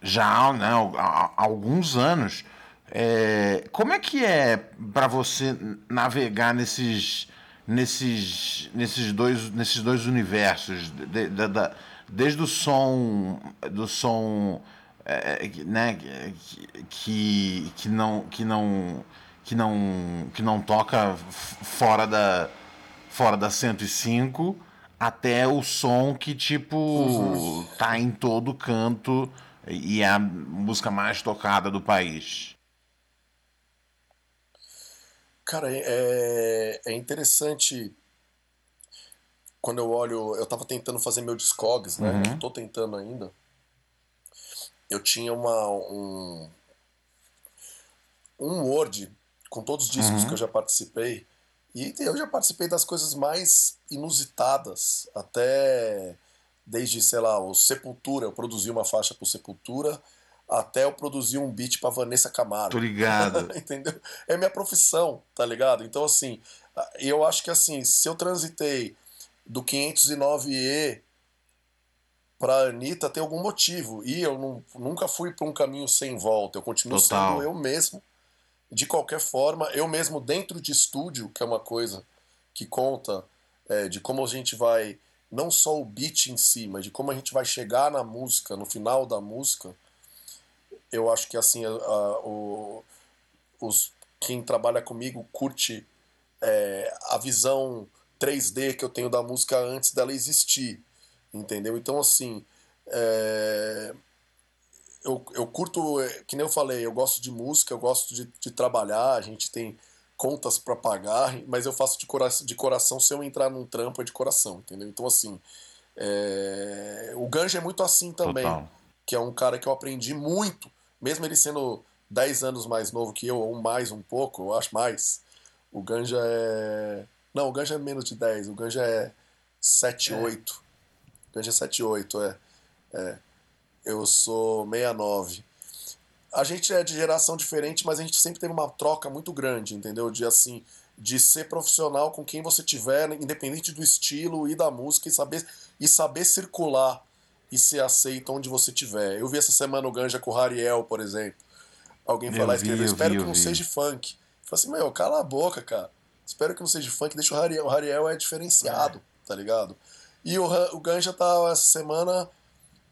já né, há, há alguns anos. É, como é que é para você navegar nesses, nesses, nesses, dois, nesses dois universos? De, de, de, desde o som, do som é, né, que, que não que não que não que não toca fora da fora da 105 até o som que tipo uhum. tá em todo canto e é a música mais tocada do país. Cara, é, é interessante quando eu olho. Eu tava tentando fazer meu Discogs, né? Uhum. Tô tentando ainda. Eu tinha uma, um, um Word com todos os discos uhum. que eu já participei. E eu já participei das coisas mais inusitadas, até desde, sei lá, o Sepultura, eu produzi uma faixa pro Sepultura, até eu produzir um beat pra Vanessa Camargo. Tô ligado. <laughs> Entendeu? É minha profissão, tá ligado? Então, assim, eu acho que assim, se eu transitei do 509E pra Anitta, tem algum motivo. E eu não, nunca fui pra um caminho sem volta. Eu continuo Total. sendo eu mesmo. De qualquer forma, eu mesmo dentro de estúdio, que é uma coisa que conta é, de como a gente vai, não só o beat em si, mas de como a gente vai chegar na música, no final da música eu acho que assim a, a, o, os, quem trabalha comigo curte é, a visão 3D que eu tenho da música antes dela existir, entendeu? Então assim é, eu, eu curto, que nem eu falei, eu gosto de música, eu gosto de, de trabalhar, a gente tem contas para pagar, mas eu faço de coração, de coração se eu entrar num trampo é de coração, entendeu? Então assim, é, o Ganja é muito assim também, Total. que é um cara que eu aprendi muito mesmo ele sendo 10 anos mais novo que eu, ou mais um pouco, eu acho mais, o Ganja é. Não, o Ganja é menos de 10, o Ganja é 7, é. 8. O Ganja é 7, 8, é. é. Eu sou 69. A gente é de geração diferente, mas a gente sempre teve uma troca muito grande, entendeu? De assim, de ser profissional com quem você tiver, independente do estilo e da música, e saber, e saber circular e ser aceito onde você estiver. Eu vi essa semana o Ganja com o Hariel, por exemplo. Alguém falar e escrever, espero vi, que não vi. seja funk. Eu falei assim, meu, cala a boca, cara. Espero que não seja funk, deixa o Hariel. O Hariel é diferenciado, é. tá ligado? E o, o Ganja tá essa semana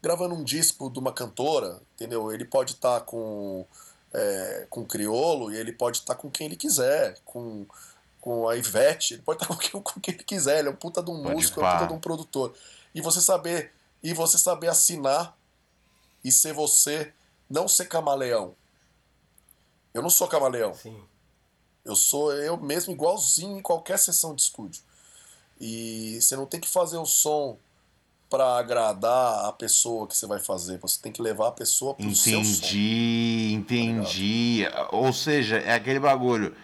gravando um disco de uma cantora, entendeu? Ele pode estar tá com, é, com criolo e ele pode estar tá com quem ele quiser, com, com a Ivete, ele pode estar tá <laughs> com, quem, com quem ele quiser, ele é um puta de um pode músico, é um puta de um produtor. E você saber e você saber assinar e ser você, não ser camaleão. Eu não sou camaleão. Sim. Eu sou eu mesmo igualzinho em qualquer sessão de estúdio. E você não tem que fazer o som para agradar a pessoa que você vai fazer. Você tem que levar a pessoa pro entendi, seu som. Entendi, entendi. Tá Ou seja, é aquele bagulho.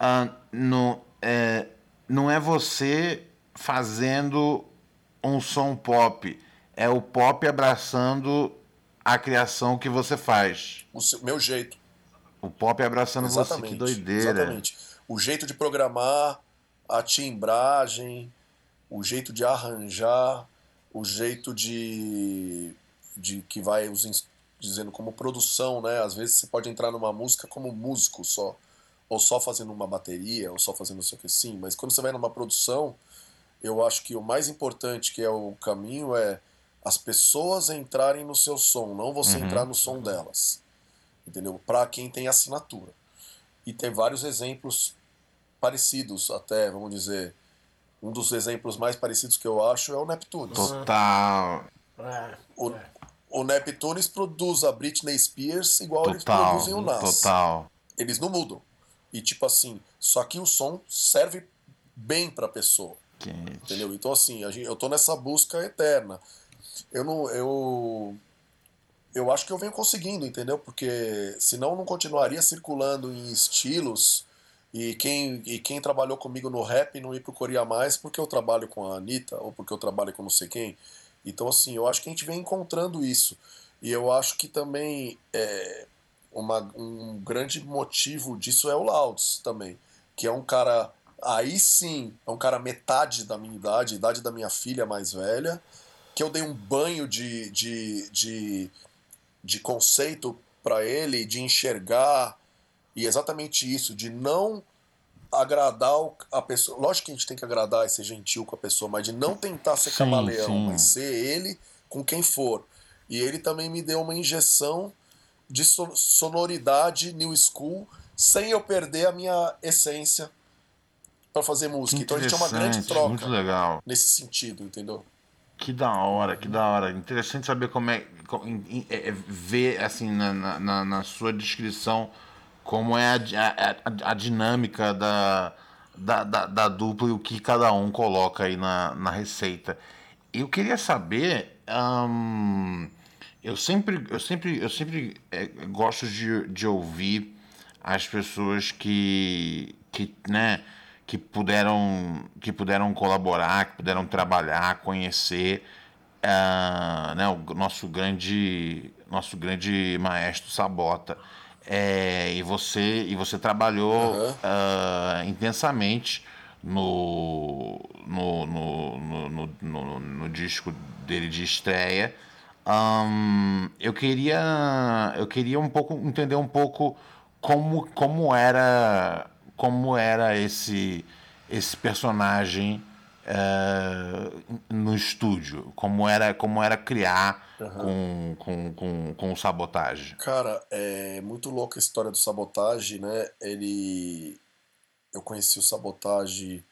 Uh, no, é, não é você fazendo um som pop é o pop abraçando a criação que você faz. O seu, meu jeito. O pop abraçando exatamente, você, que doideira. Exatamente. O jeito de programar, a timbragem, o jeito de arranjar, o jeito de, de que vai os, dizendo como produção, né? Às vezes você pode entrar numa música como músico só, ou só fazendo uma bateria, ou só fazendo não sei o que sim, mas quando você vai numa produção, eu acho que o mais importante que é o caminho é as pessoas entrarem no seu som, não você uhum. entrar no som delas. Entendeu? Para quem tem assinatura. E tem vários exemplos parecidos, até, vamos dizer. Um dos exemplos mais parecidos que eu acho é o Neptunes. Total. O, o Neptunes produz a Britney Spears igual Total. eles produzem o Nas. Total. Eles não mudam. E tipo assim, só que o som serve bem pra pessoa. Quente. Entendeu? Então assim, eu tô nessa busca eterna eu não. Eu, eu acho que eu venho conseguindo, entendeu? Porque senão não continuaria circulando em estilos e quem, e quem trabalhou comigo no rap não me procuraria mais porque eu trabalho com a Anitta ou porque eu trabalho com não sei quem. Então, assim, eu acho que a gente vem encontrando isso. E eu acho que também é, uma, um grande motivo disso é o Louds também, que é um cara. Aí sim, é um cara metade da minha idade, idade da minha filha mais velha, que eu dei um banho de, de, de, de conceito para ele, de enxergar, e exatamente isso, de não agradar a pessoa. Lógico que a gente tem que agradar e ser gentil com a pessoa, mas de não tentar ser sim, camaleão, sim. mas ser ele com quem for. E ele também me deu uma injeção de sonoridade new school sem eu perder a minha essência para fazer música. Então a gente é uma grande troca. Muito legal. Nesse sentido, entendeu? Que da hora, que da hora. Interessante saber como é, como, é, é ver assim na, na, na, sua descrição como é a, a, a dinâmica da, da, da, da, dupla e o que cada um coloca aí na, na receita. Eu queria saber, eu sempre, eu sempre, eu sempre é, gosto de, de ouvir as pessoas que, que, né, que puderam, que puderam colaborar, que puderam trabalhar, conhecer uh, né, o nosso grande, nosso grande maestro Sabota. É, e você e você trabalhou uhum. uh, intensamente no no, no, no, no, no disco dele de estreia. Um, eu queria eu queria um pouco entender um pouco como, como era como era esse, esse personagem uh, no estúdio, como era, como era criar uhum. com, com, com, com o Sabotagem. Cara, é muito louca a história do Sabotagem, né? Ele... Eu conheci o Sabotagem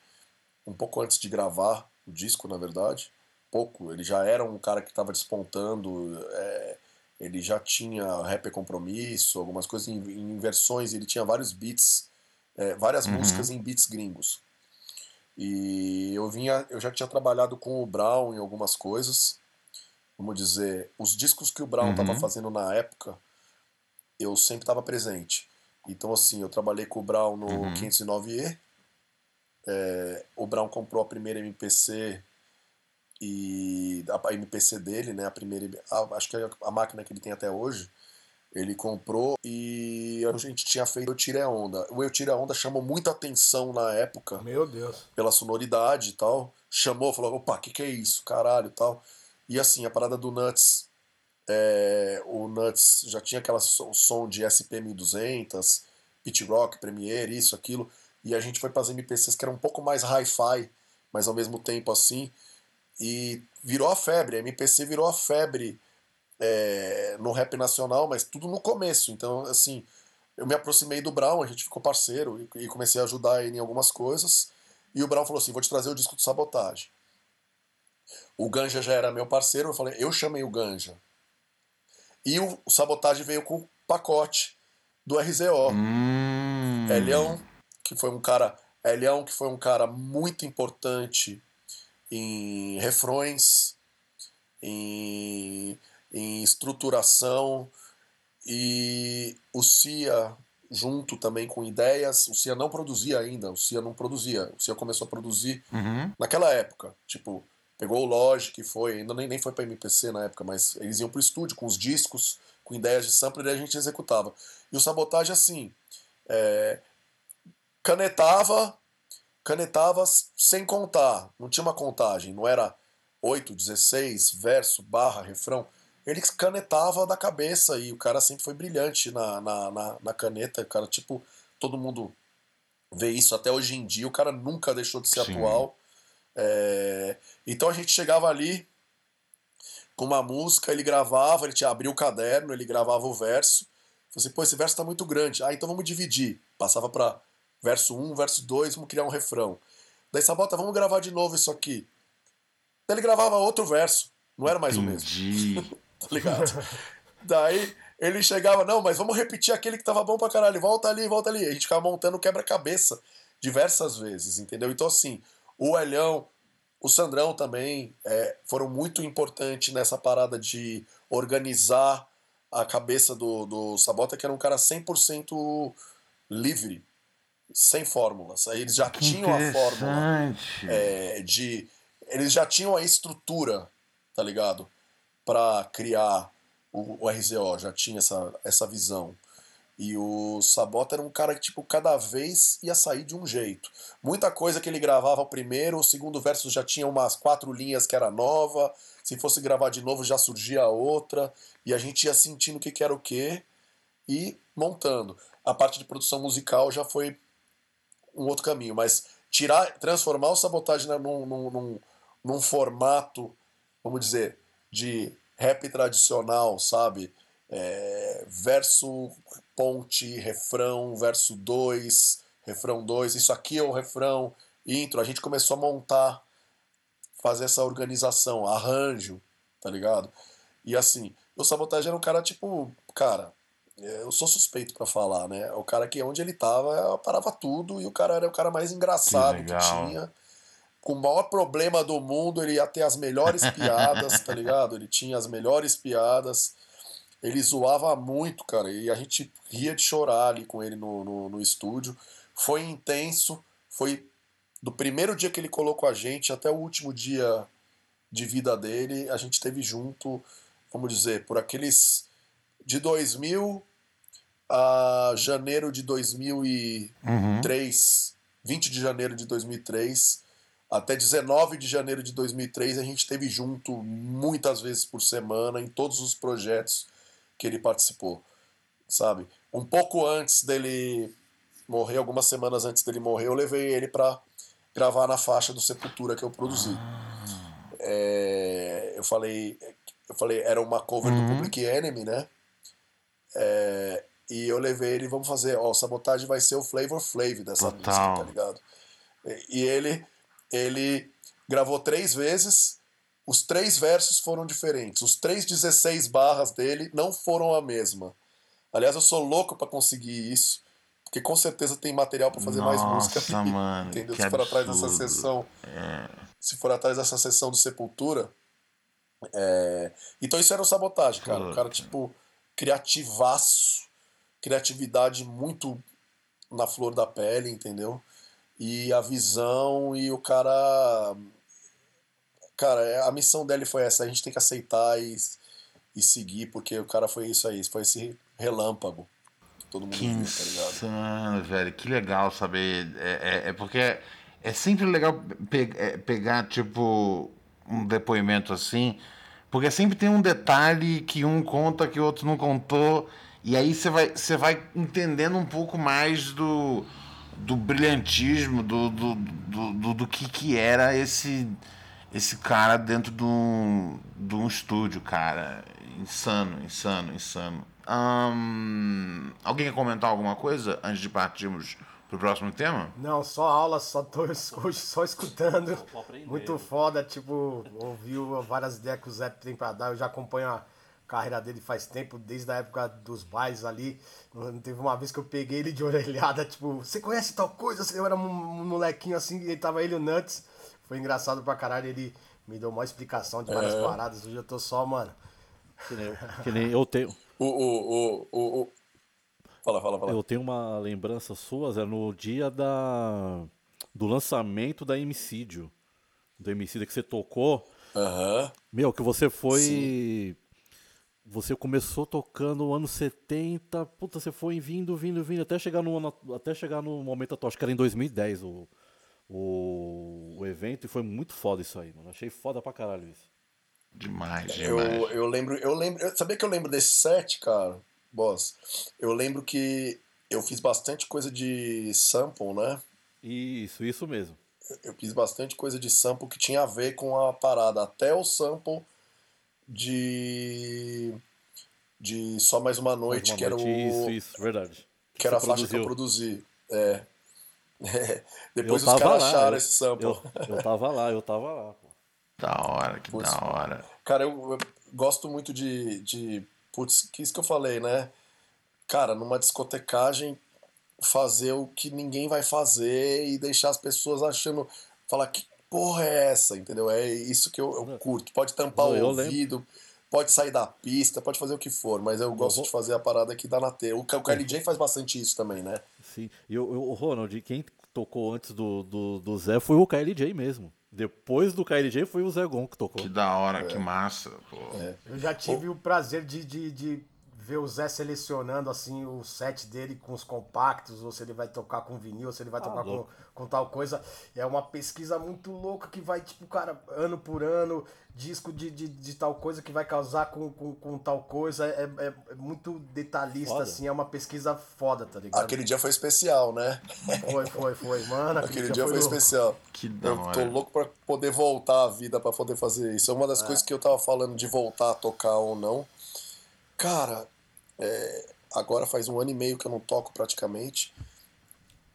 um pouco antes de gravar o disco, na verdade. Pouco. Ele já era um cara que estava despontando... É ele já tinha Rapper Compromisso, algumas coisas em, em versões, ele tinha vários beats é, várias uhum. músicas em beats gringos. E eu vinha, eu já tinha trabalhado com o Brown em algumas coisas. Vamos dizer, os discos que o Brown estava uhum. fazendo na época, eu sempre estava presente. Então, assim, eu trabalhei com o Brown no uhum. 509E. É, o Brown comprou a primeira MPC e a MPC dele, né, a primeira, a, acho que é a máquina que ele tem até hoje, ele comprou e a gente tinha feito o Tire a Onda. O Eu Tire a Onda chamou muita atenção na época. Meu Deus. Pela sonoridade e tal. Chamou, falou, opa, o que, que é isso? Caralho e tal. E assim, a parada do Nuts. É, o Nuts já tinha aquela som de SP1200, Pit Rock, Premiere, isso, aquilo. E a gente foi para as MPCs que eram um pouco mais hi-fi, mas ao mesmo tempo assim. E virou a febre. A MPC virou a febre é, no rap nacional, mas tudo no começo. Então, assim, eu me aproximei do Brown, a gente ficou parceiro e, e comecei a ajudar ele em algumas coisas. E o Brown falou assim: vou te trazer o disco de sabotagem. O Ganja já era meu parceiro, eu falei, eu chamei o Ganja. E o, o Sabotagem veio com o pacote do RZO. Hum. Elião, que foi um cara. Elião, que foi um cara muito importante em refrões, em em estruturação e o CIA junto também com ideias. O CIA não produzia ainda, o CIA não produzia. O CIA começou a produzir uhum. naquela época. Tipo, pegou o Logic, foi, ainda nem, nem foi para MPC na época, mas eles iam pro estúdio com os discos, com ideias de sampler e a gente executava. E o Sabotagem, assim, é, canetava, canetava sem contar, não tinha uma contagem, não era 8, 16, verso, barra, refrão ele canetava da cabeça e o cara sempre foi brilhante na, na, na, na caneta. O cara, tipo, todo mundo vê isso até hoje em dia. O cara nunca deixou de ser Sim. atual. É... Então a gente chegava ali com uma música, ele gravava, ele tinha abriu o caderno, ele gravava o verso. Falei assim, pô, esse verso tá muito grande. Ah, então vamos dividir. Passava para verso 1, verso 2, vamos criar um refrão. Daí Sabota, vamos gravar de novo isso aqui. Daí ele gravava outro verso. Não era mais Entendi. o mesmo. <laughs> <laughs> tá ligado? Daí ele chegava, não, mas vamos repetir aquele que tava bom pra caralho, volta ali, volta ali. A gente ficava montando quebra-cabeça diversas vezes, entendeu? Então, assim, o Elhão, o Sandrão também é, foram muito importantes nessa parada de organizar a cabeça do, do Sabota, que era um cara 100% livre, sem fórmulas. Aí eles já que tinham a fórmula é, de. Eles já tinham a estrutura, tá ligado? Para criar o, o, RZO, já tinha essa, essa visão. E o Sabota era um cara que, tipo, cada vez ia sair de um jeito. Muita coisa que ele gravava o primeiro, o segundo verso já tinha umas quatro linhas que era nova. Se fosse gravar de novo, já surgia outra. E a gente ia sentindo o que, que era o que e montando. A parte de produção musical já foi um outro caminho, mas tirar, transformar o sabotagem num, num, num formato, vamos dizer, de rap tradicional, sabe? É, verso, ponte, refrão, verso 2, refrão 2, isso aqui é o refrão, intro. A gente começou a montar, fazer essa organização, arranjo, tá ligado? E assim, o Sabotagem era um cara tipo, cara, é, eu sou suspeito para falar, né? O cara que onde ele tava, parava tudo e o cara era o cara mais engraçado que, que tinha. Com o maior problema do mundo, ele ia ter as melhores <laughs> piadas, tá ligado? Ele tinha as melhores piadas. Ele zoava muito, cara, e a gente ria de chorar ali com ele no, no, no estúdio. Foi intenso, foi do primeiro dia que ele colocou a gente até o último dia de vida dele, a gente teve junto, vamos dizer, por aqueles de 2000 a janeiro de 2003, uhum. 20 de janeiro de 2003 até 19 de janeiro de 2003 a gente esteve junto muitas vezes por semana em todos os projetos que ele participou, sabe? Um pouco antes dele morrer, algumas semanas antes dele morrer, eu levei ele para gravar na faixa do Sepultura que eu produzi. Ah. É, eu falei, eu falei, era uma cover uhum. do Public Enemy, né? É, e eu levei ele, vamos fazer, ó, Sabotagem vai ser o Flavor Flav dessa Total. música, tá ligado? E, e ele, ele gravou três vezes, os três versos foram diferentes, os três 16 barras dele não foram a mesma. Aliás, eu sou louco para conseguir isso, porque com certeza tem material para fazer Nossa, mais música. Mano, <laughs> entendeu? Se for atrás dessa sessão. É. Se for atrás dessa sessão do Sepultura. É... Então isso era o sabotagem, cara. O cara, tipo, criativaço criatividade muito na flor da pele, entendeu? E a visão e o cara. Cara, é, a missão dele foi essa, a gente tem que aceitar e, e seguir, porque o cara foi isso aí, foi esse relâmpago que todo mundo que viu, tá ligado? Insano, velho, que legal saber. É, é, é porque é sempre legal pe é, pegar, tipo, um depoimento assim, porque sempre tem um detalhe que um conta que o outro não contou e aí você vai, você vai entendendo um pouco mais do, do brilhantismo, do, do, do, do, do que, que era esse, esse cara dentro de um, de um estúdio, cara. Insano, insano, insano. Um, alguém quer comentar alguma coisa antes de partirmos pro próximo tema? Não, só aula, só tô <laughs> hoje só escutando. Muito foda, tipo, ouviu várias ideias que o Zé tem pra dar. Eu já acompanho a carreira dele faz tempo, desde a época dos bailes ali. Teve uma vez que eu peguei ele de <laughs> orelhada, tipo, você conhece tal coisa? Eu era um molequinho assim, e tava ele o Nuts. Foi engraçado pra caralho, ele me deu uma explicação de várias é. paradas. Hoje eu tô só, mano. Que nem, que nem eu tenho. O, o, o, o, Fala, fala, fala. Eu tenho uma lembrança sua, Zé, no dia da do lançamento da Emicídio. Do Emicídio que você tocou. Aham. Meu, que você foi. Sim você começou tocando no ano 70, puta, você foi vindo, vindo, vindo, até chegar no, ano, até chegar no momento atual, acho que era em 2010 o, o, o evento, e foi muito foda isso aí, mano. Achei foda pra caralho isso. Demais, demais. Eu, eu lembro, eu lembro, eu, sabia que eu lembro desse set, cara, boss? Eu lembro que eu fiz bastante coisa de sample, né? Isso, isso mesmo. Eu fiz bastante coisa de sample que tinha a ver com a parada, até o sample de de Só Mais Uma Noite, uma que noite, era o... Isso, isso, verdade. Que era a faixa produziu. que eu produzi. É. <laughs> Depois os caras acharam esse sample. Eu, eu tava lá, eu tava lá. Pô. Da hora, que putz, da hora. Cara, eu, eu, gosto muito de, de... Putz, que isso que eu falei, né? Cara, numa discotecagem, fazer o que ninguém vai fazer e deixar as pessoas achando... Falar, que porra é essa, entendeu? É isso que eu, eu curto. Pode tampar não, o ouvido, lembro. pode sair da pista, pode fazer o que for, mas eu gosto de fazer a parada que dá na tela. O, o KLJ faz bastante isso também, né? Sim. E o, o Ronald, quem tocou antes do, do, do Zé foi o KLJ mesmo. Depois do KLJ foi o Zé Gon que tocou. Que da hora, é. que massa. Pô. É. Eu já tive o prazer de, de, de ver o Zé selecionando assim o set dele com os compactos, ou se ele vai tocar com vinil, ou se ele vai tocar com, com tal coisa. É uma pesquisa muito louca que vai, tipo, cara, ano por ano, disco de, de, de tal coisa que vai causar com, com, com tal coisa. É, é, é muito detalhista, foda. assim, é uma pesquisa foda, tá ligado? Aquele dia foi especial, né? Foi, foi, foi, mano. Aquele, aquele dia, dia, foi, foi especial. Que da Eu tô louco pra poder voltar à vida, pra poder fazer isso. É uma das é. coisas que eu tava falando de voltar a tocar ou não. Cara, é, agora faz um ano e meio que eu não toco praticamente.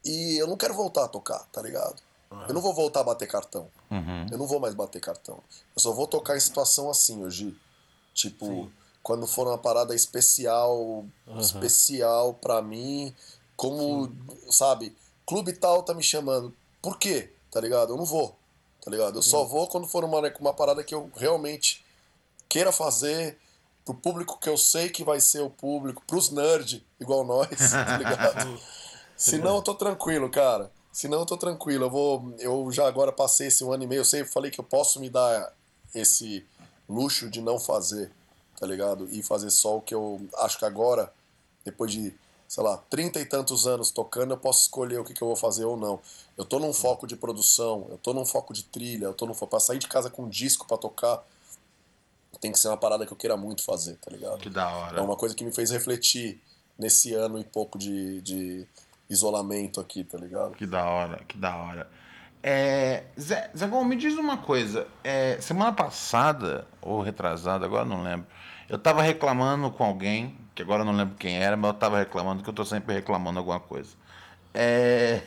E eu não quero voltar a tocar, tá ligado? Uhum. Eu não vou voltar a bater cartão. Uhum. Eu não vou mais bater cartão. Eu só vou tocar em situação assim hoje. Tipo, Sim. quando for uma parada especial, uhum. especial pra mim, como, Sim. sabe, clube tal tá me chamando. Por quê? Tá ligado? Eu não vou. Tá ligado? Eu Sim. só vou quando for uma, uma parada que eu realmente queira fazer, pro público que eu sei que vai ser o público, pros nerds, igual nós, tá <laughs> ligado? Senão eu tô tranquilo, cara. Senão eu tô tranquilo. Eu vou. Eu já agora passei esse um ano e meio. Eu sei, eu falei que eu posso me dar esse luxo de não fazer, tá ligado? E fazer só o que eu acho que agora, depois de, sei lá, trinta e tantos anos tocando, eu posso escolher o que, que eu vou fazer ou não. Eu tô num foco de produção, eu tô num foco de trilha, eu tô num foco pra sair de casa com um disco para tocar. Tem que ser uma parada que eu queira muito fazer, tá ligado? Que da hora. É uma coisa que me fez refletir nesse ano e pouco de, de isolamento aqui, tá ligado? Que da hora, que da hora. É, Zé, Zé Gon, me diz uma coisa. É, semana passada, ou retrasada, agora não lembro, eu tava reclamando com alguém, que agora eu não lembro quem era, mas eu tava reclamando, que eu tô sempre reclamando alguma coisa. É...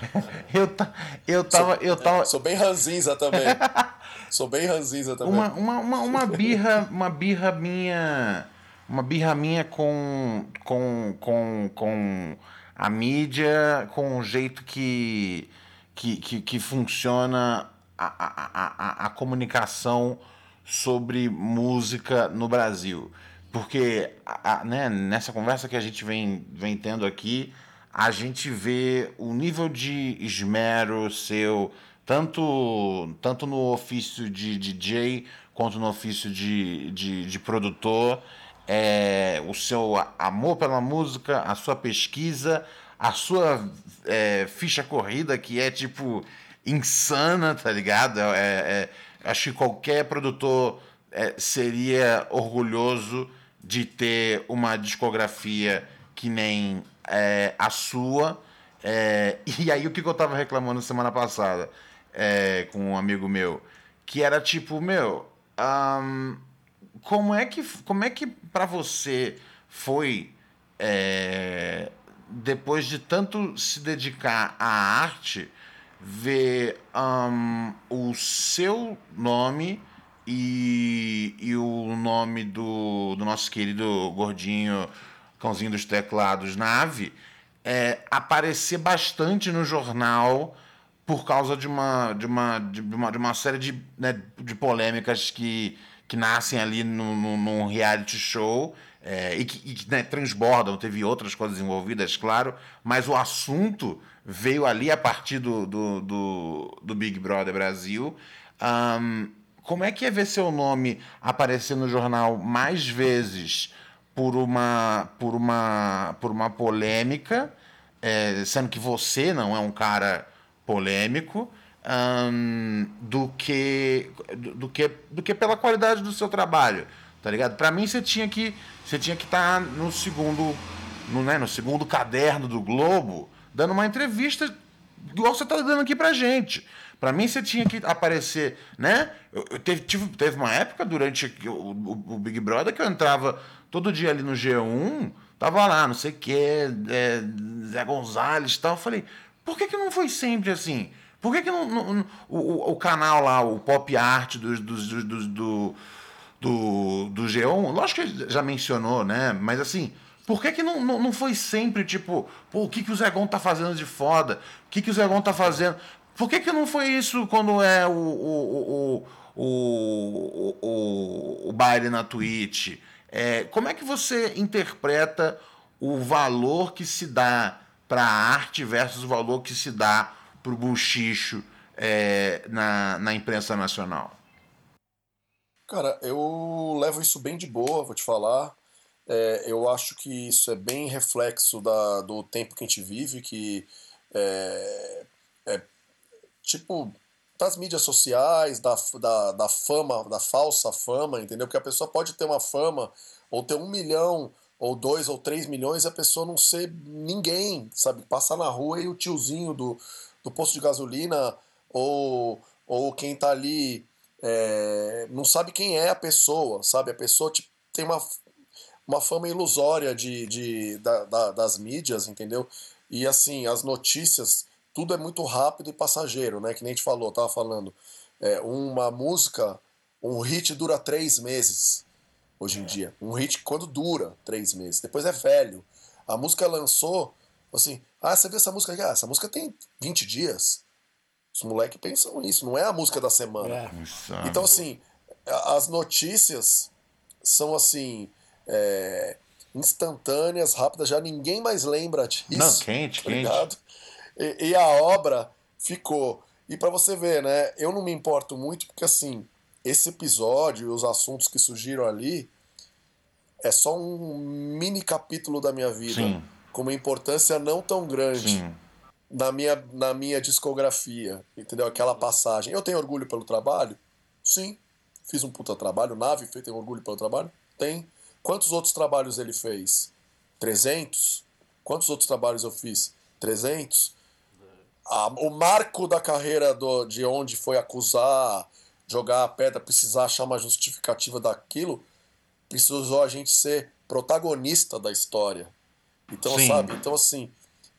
<laughs> eu, ta... eu tava. Eu tava... Sou bem ranzinza também. <laughs> Sou bem ranzinza também. Uma, uma, uma, uma <laughs> birra, uma birra minha. Uma birra minha com. com. com. com a mídia, com o jeito que. que, que, que funciona a, a, a, a comunicação sobre música no Brasil. Porque a, né, nessa conversa que a gente vem, vem tendo aqui, a gente vê o nível de esmero seu, tanto, tanto no ofício de DJ quanto no ofício de, de, de produtor, é, o seu amor pela música, a sua pesquisa, a sua é, ficha corrida, que é tipo insana, tá ligado? É, é, acho que qualquer produtor é, seria orgulhoso de ter uma discografia que nem é, a sua. É, e aí o que eu tava reclamando semana passada é, com um amigo meu? Que era tipo, meu, um, como é que, como é que para você foi é, depois de tanto se dedicar à arte, ver um, o seu nome e, e o nome do, do nosso querido gordinho cãozinho dos teclados, nave, é, aparecer bastante no jornal por causa de uma, de uma, de uma, de uma série de, né, de polêmicas que, que nascem ali no, no, num reality show é, e que, e que né, transbordam. Teve outras coisas envolvidas, claro, mas o assunto veio ali a partir do, do, do, do Big Brother Brasil. Um, como é que é ver seu nome aparecer no jornal mais vezes por uma, por uma, por uma polêmica, é, sendo que você não é um cara polêmico, hum, do, que, do, que, do que pela qualidade do seu trabalho, tá ligado? Para mim você tinha que você tinha que estar tá no segundo no, né, no segundo caderno do Globo dando uma entrevista igual você está dando aqui pra gente. Para mim, você tinha que aparecer, né? Eu, eu teve, tive, teve uma época durante o, o, o, Big Brother que eu entrava todo dia ali no G1, tava lá, não sei o que, é, Zé Gonzalez e tal. Eu falei, por que, que não foi sempre assim? Por que, que não, não o, o, canal lá, o Pop Art do, do, do, do, do, do G1, lógico que já mencionou, né? Mas assim, por que, que não, não, não foi sempre tipo, pô, o que, que o Zé Gon tá fazendo de foda? O que, que o Zé Gon tá fazendo? Por que, que não foi isso quando é o, o, o, o, o, o baile na Twitch? É, como é que você interpreta o valor que se dá para a arte versus o valor que se dá para o buchicho é, na, na imprensa nacional? Cara, eu levo isso bem de boa, vou te falar. É, eu acho que isso é bem reflexo da, do tempo que a gente vive, que é, é tipo das mídias sociais, da, da, da fama, da falsa fama, entendeu? Porque a pessoa pode ter uma fama ou ter um milhão ou dois ou três milhões e a pessoa não ser ninguém, sabe? Passar na rua e o tiozinho do, do posto de gasolina ou, ou quem tá ali é, não sabe quem é a pessoa, sabe? A pessoa tipo, tem uma, uma fama ilusória de, de, da, da, das mídias, entendeu? E assim, as notícias, tudo é muito rápido e passageiro, né? Que nem a gente falou, tava falando. É, uma música, um hit dura três meses hoje em dia. Um hit quando dura três meses, depois é velho. A música lançou, assim, ah, você viu essa música aqui? Ah, essa música tem 20 dias. Os moleques pensam isso, não é a música da semana. É. Então, assim, as notícias são assim. É, instantâneas, rápidas, já ninguém mais lembra disso. Não, quente, tá quente. E, e, a obra ficou. E para você ver, né? Eu não me importo muito, porque assim, esse episódio e os assuntos que surgiram ali é só um mini capítulo da minha vida. Sim. Com uma importância não tão grande. Sim na minha, na minha discografia, entendeu? Aquela passagem. Eu tenho orgulho pelo trabalho? Sim. Fiz um puta trabalho. Nave tem orgulho pelo trabalho? Tem. Quantos outros trabalhos ele fez? 300? Quantos outros trabalhos eu fiz? 300? Ah, o marco da carreira do, de onde foi acusar, jogar a pedra, precisar achar uma justificativa daquilo, precisou a gente ser protagonista da história. Então, Sim. sabe? Então, assim,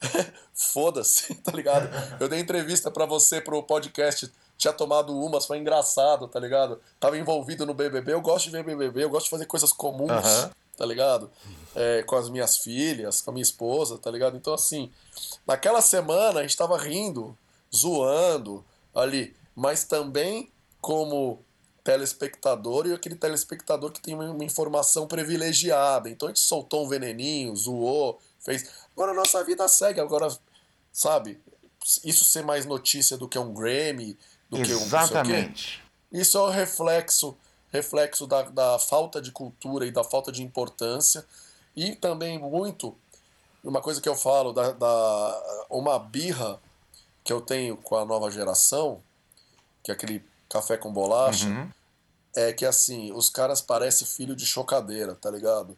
<laughs> Foda-se, <laughs> tá ligado? Eu dei entrevista para você pro podcast, tinha tomado umas, foi engraçado, tá ligado? Tava envolvido no BBB, eu gosto de ver BBB, eu gosto de fazer coisas comuns, tá ligado? É, com as minhas filhas, com a minha esposa, tá ligado? Então, assim, naquela semana a gente tava rindo, zoando ali, mas também como telespectador e aquele telespectador que tem uma informação privilegiada. Então a gente soltou um veneninho, zoou, fez. Agora a nossa vida segue, agora, sabe? Isso ser mais notícia do que um Grammy, do Exatamente. que um. Isso é o um reflexo, reflexo da, da falta de cultura e da falta de importância. E também muito, uma coisa que eu falo, da, da uma birra que eu tenho com a nova geração, que é aquele café com bolacha, uhum. é que assim, os caras parecem filho de chocadeira, tá ligado?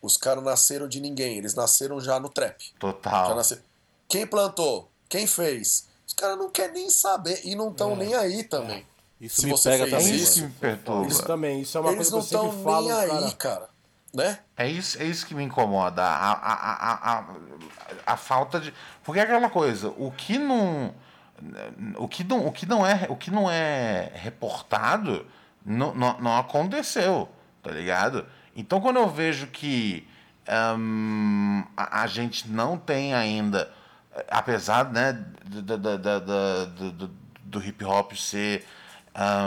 Os caras nasceram de ninguém, eles nasceram já no trap. Total. Nasceram... Quem plantou? Quem fez? Os caras não querem nem saber e não estão é. nem aí também. É. Isso Se me pega também. Isso que me perturba. Isso também, isso é uma eles coisa que eu sempre falo. Eles não estão nem aí, cara. Né? É isso, é isso que me incomoda. A, a, a, a, a, falta de. Porque é aquela coisa, o que não. O que não, o que não, é, o que não é reportado não, não, não aconteceu, tá ligado? Então, quando eu vejo que um, a, a, gente não tem ainda, apesar né, do, do, do, do hip hop ser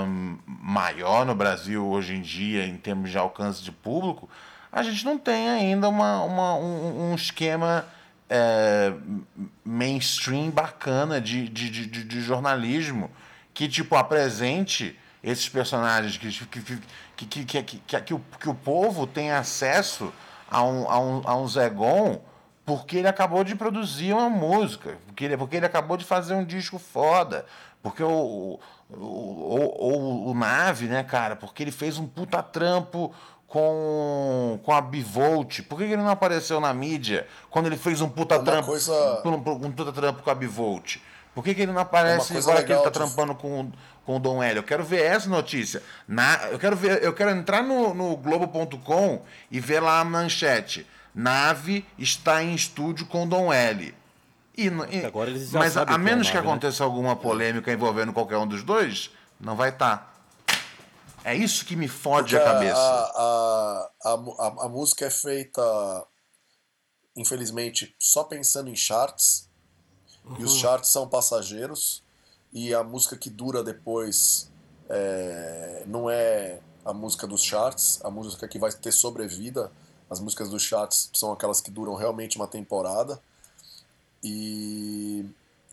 um, maior no Brasil hoje em dia, em termos de alcance de público, a gente não tem ainda uma, uma um, um esquema é, mainstream bacana de, de, de, de jornalismo que tipo apresente esses personagens que, que, que, que, que, que, que, o, que o povo tem acesso a um, a um, a um Zegon porque ele acabou de produzir uma música, porque ele, porque ele acabou de fazer um disco foda, porque o, o, o, o, Nave, né, cara, porque ele fez um puta trampo com, com a Bivolt. Por que ele não apareceu na mídia quando ele fez um puta, trampo, coisa... um, um puta trampo com a Bivolt? Por que, que ele não aparece agora que ele está trampando com, com o Dom Hélio? Eu quero ver essa notícia. Na, eu, quero ver, eu quero entrar no, no Globo.com e ver lá a manchete. Nave está em estúdio com Dom L. E, e, Agora eles já mas a, a menos é nave, que né? aconteça né? alguma polêmica envolvendo qualquer um dos dois, não vai estar. Tá. É isso que me fode a cabeça. A, a, a, a, música é feita, infelizmente, só pensando em charts. Uhum. E os uhum. charts são passageiros. E a música que dura depois é, não é a música dos charts, a música que vai ter sobrevida. As músicas dos charts são aquelas que duram realmente uma temporada. E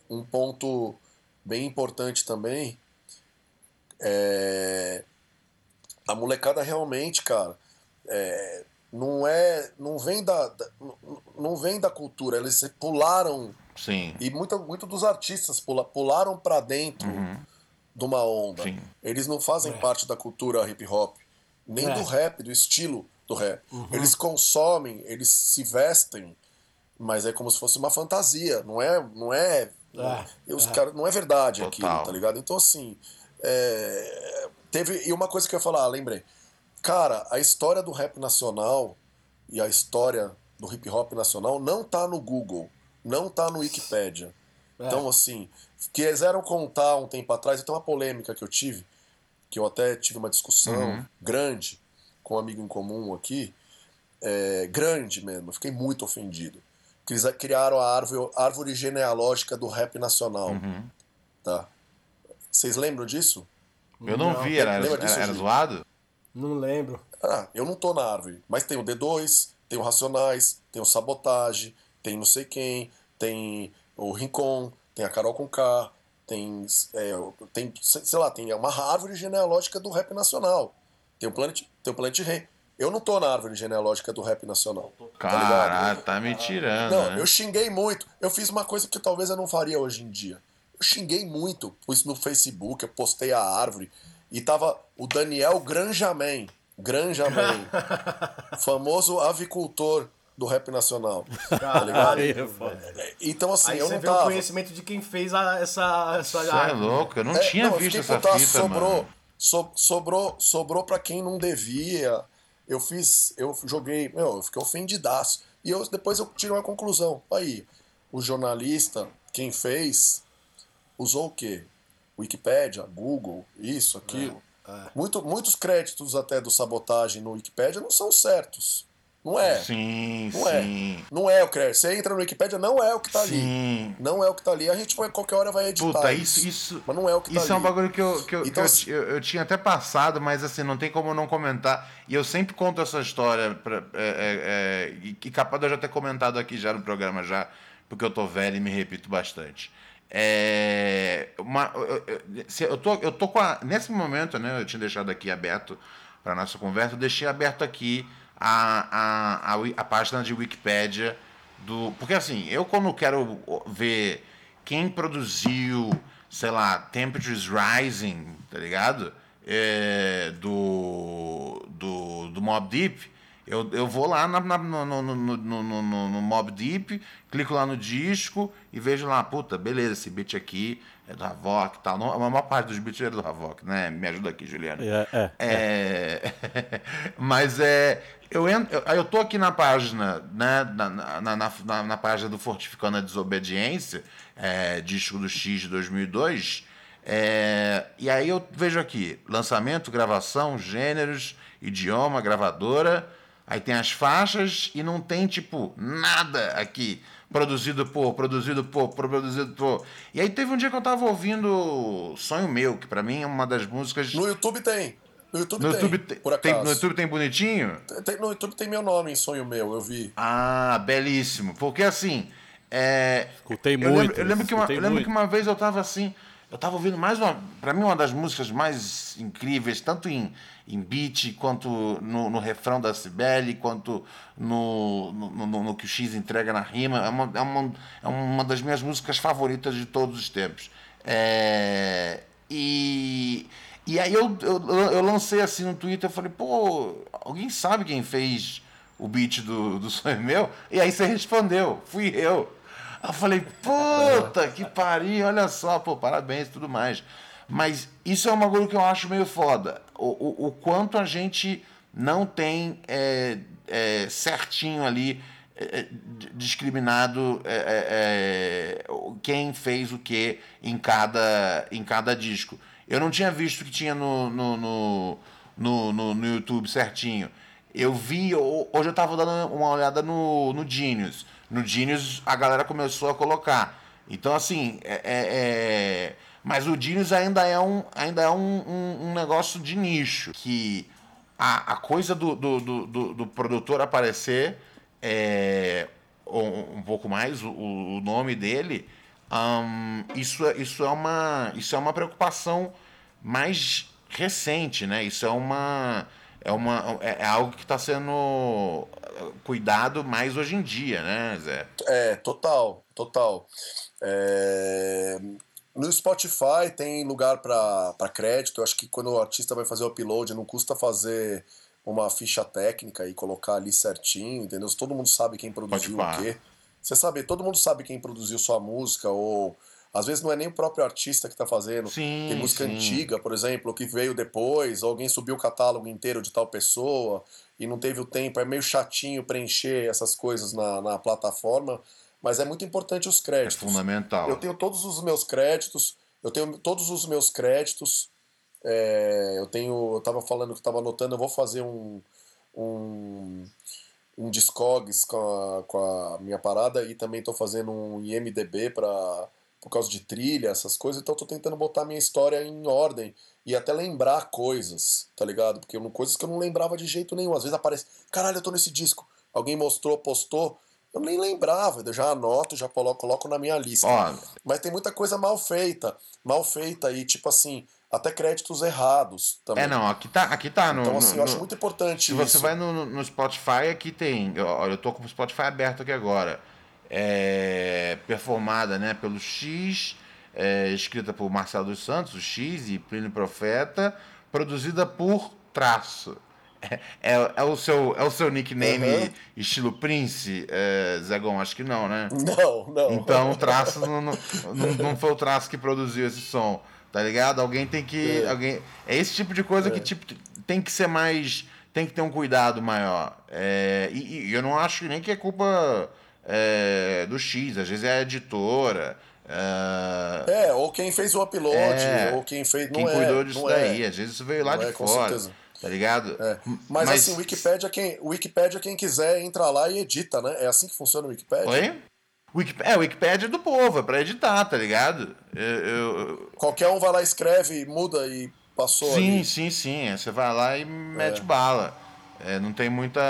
um ponto bem importante também é a molecada realmente, cara, é, não é, não vem da, da- não vem da cultura. Eles se pularam Sim. e muito, muito dos artistas pula- pularam pra dentro de uma onda. Sim. Eles não fazem parte da cultura hip hop, nem É. do rap, do estilo do rap. Eles consomem, eles se vestem, mas é como se fosse uma fantasia, não é, não é, É, os cara, não é verdade Total. aquilo, tá ligado? Então assim, é, teve e uma coisa que eu ia falar, ah, lembrei. Cara, a história do rap nacional e a história do hip hop nacional não tá no Google, não tá no Wikipedia. Então, assim, quiseram contar um tempo atrás, então uma polêmica que eu tive, que eu até tive uma discussão grande com um amigo em comum aqui, é, grande mesmo, fiquei muito ofendido. Que eles criaram a árvore, árvore genealógica do rap nacional. Tá? Vocês lembram disso? Eu não, Não. vi, era, era, disso, era zoado? Não lembro. Ah, eu não tô na árvore. Mas tem o D2, tem o Racionais, tem o Sabotage, tem não sei quem, tem o Rincon, tem a Carol com K, tem, é, tem, sei lá, tem uma árvore genealógica do rap nacional. Tem o Planet, tem o Planet Rei. Eu não tô na árvore genealógica do rap nacional. tá? Caralho, tá me tirando, Não, né? eu xinguei muito. Eu fiz uma coisa que talvez eu não faria hoje em dia. Eu xinguei muito. Pus no Facebook, eu postei a árvore. E tava o Daniel Granjaman. Granjaman. <laughs> famoso avicultor do rap nacional. Tá ligado? Aí é foda. Então, assim, Aí eu você não vê o tava. conhecimento de quem fez a- essa. essa Você é louco, eu não É, tinha não, visto essa fita, sobrou, mano. so- sobrou, sobrou pra quem não devia. Eu fiz, eu joguei, meu, eu fiquei ofendidaço. E eu, depois eu tirei uma conclusão. Aí, o jornalista, quem fez, usou o quê? Wikipédia, Google, isso, aquilo. Muito, muitos créditos até do sabotagem no Wikipédia não são certos. Não é. Sim, Não sim. é. Não é o crédito. Você entra no Wikipédia, não é o que tá ali. Sim. Não é o que tá ali. A gente vai, qualquer hora vai editar. Puta, isso, isso, Mas não é o que tá isso é um ali. bagulho que, eu, que, eu, Então, que eu, eu, tinha até passado, mas assim, não tem como não comentar. E eu sempre conto essa história, pra, é, é, é, e capaz de eu já ter comentado aqui já no programa, já, porque eu tô velho e me repito bastante. É, uma, eu, eu- tô, eu tô com a. Nesse momento, né? Eu tinha deixado aqui aberto para nossa conversa, eu deixei aberto aqui a, a, a, a página de Wikipédia do. Porque assim, eu quando quero ver quem produziu, sei lá, Temperatures Rising, tá ligado? É, do, do, do Mob Deep, eu, eu vou lá na- na- no, no, no, no, no, Mob Deep, clico lá no disco e vejo lá, puta, beleza, esse beat aqui é do Havok e tal. Não, a maior parte dos beats é do Havok, né? Me ajuda aqui, Juliano. É, é, É, <laughs> mas é. Eu, entro, eu, eu tô aqui na página, né? Na, na, na, na- na página do Fortificando a Desobediência, é, disco do X de 2002. é, e aí eu vejo aqui: lançamento, gravação, gêneros, idioma, gravadora. Aí tem as faixas e não tem, tipo, nada aqui. Produzido por, produzido por, produzido por. E aí teve um dia que eu tava ouvindo Sonho Meu, que pra mim é uma das músicas. No YouTube tem. No YouTube No tem, YouTube, tem, por tem- acaso. no YouTube tem bonitinho? Tem- no YouTube tem meu nome em Sonho Meu, eu vi. Ah, belíssimo. Porque assim. É, Escutei eu muito, Lembro, eu lembro, que uma, eu lembro muito. que uma vez eu tava assim. Eu tava ouvindo mais uma. Pra mim, uma das músicas mais incríveis, tanto em, em beat, quanto no, no refrão da Cibele, quanto no, no, no- que o X entrega na rima. É uma, é, uma, é uma das minhas músicas favoritas de todos os tempos. É, e. E aí eu, eu, eu lancei assim no Twitter, eu falei, pô, alguém sabe quem fez o beat do, do Sonho Meu? E aí você respondeu, fui eu. Eu falei, puta que pariu, olha só, pô, parabéns e tudo mais. Mas isso é um bagulho que eu acho meio foda. O, o, o quanto a gente não tem é, é, certinho ali é, é, discriminado é, é, quem fez o que em cada, em cada disco. Eu não tinha visto que tinha no, no, no, no, no- no YouTube certinho. Eu vi, ho- hoje eu tava dando uma olhada no, no Genius. No Genius a galera começou a colocar. Então, assim, é- mas o Genius ainda é um, ainda é um, um, um negócio de nicho. Que a, a coisa do, do, do, do- produtor aparecer, é, um, um pouco mais, o, o nome dele, ahn, isso, isso, é uma, isso é uma preocupação mais recente, né? Isso é uma é, uma, é, é algo que está sendo cuidado mais hoje em dia, né, Zé? É, total, total. É... No Spotify tem lugar para crédito. Eu acho que quando o artista vai fazer o upload, não custa fazer uma ficha técnica e colocar ali certinho, entendeu? Todo mundo sabe quem produziu o quê. Você sabe, todo mundo sabe quem produziu sua música, ou às vezes não é nem o próprio artista que está fazendo. Sim, Tem música sim. antiga, por exemplo, que veio depois, ou alguém subiu o catálogo inteiro de tal pessoa e não teve o tempo. É meio chatinho preencher essas coisas na, na plataforma, mas é muito importante os É créditos. fundamental. Eu tenho todos os meus créditos, eu tenho todos os meus créditos. é, eu tenho, eu tava falando que eu tava anotando, eu vou fazer um um, um Discogs com a, com a minha parada e também tô fazendo um IMDB para por causa de trilha, essas coisas, então eu tô tentando botar minha história em ordem e até lembrar coisas, tá ligado? Porque eu, coisas que eu não lembrava de jeito nenhum. Às vezes aparece, caralho, eu tô nesse disco. Alguém mostrou, postou, eu nem lembrava, eu já anoto, já coloco, na minha lista. Mas tem muita coisa mal feita, mal feita e tipo assim, até créditos errados também. é, não, aqui tá, aqui tá no. Então assim, no- eu acho no- muito importante Se isso. você vai no, no Spotify, aqui tem. Olha, eu tô com o Spotify aberto aqui agora. É, performada né, pelo X, é, escrita por Marcelo dos Santos, o X e Plínio Profeta, produzida por Traço. É, é, é o, seu, é o seu nickname Aham. estilo Prince, é, Zagão? Acho que não, né? Não, não. Então o traço não, não, não, foi o traço que produziu esse som, tá ligado? Alguém tem que. É. Alguém, é esse tipo de coisa que tipo, tem que ser mais. Tem que ter um cuidado maior. É, e, e eu não acho nem que é culpa é, do X, às vezes é a editora. é, É, ou quem fez o upload, É. ou quem fez. quem não é, cuidou disso daí. É. Às vezes isso veio lá Não de é, fora. certeza. Tá ligado? É. Mas, assim, o Wikipedia, quem, Wikipedia, quem quiser, entra lá e edita, né? É assim que funciona o Wikipedia? Oi? Wiki- É, o Wikipedia é do povo, é pra editar, tá ligado? Eu- eu, Qualquer um vai lá, escreve, muda e passou Sim, ali. sim, sim. Você vai lá e mete bala. É, não tem muita.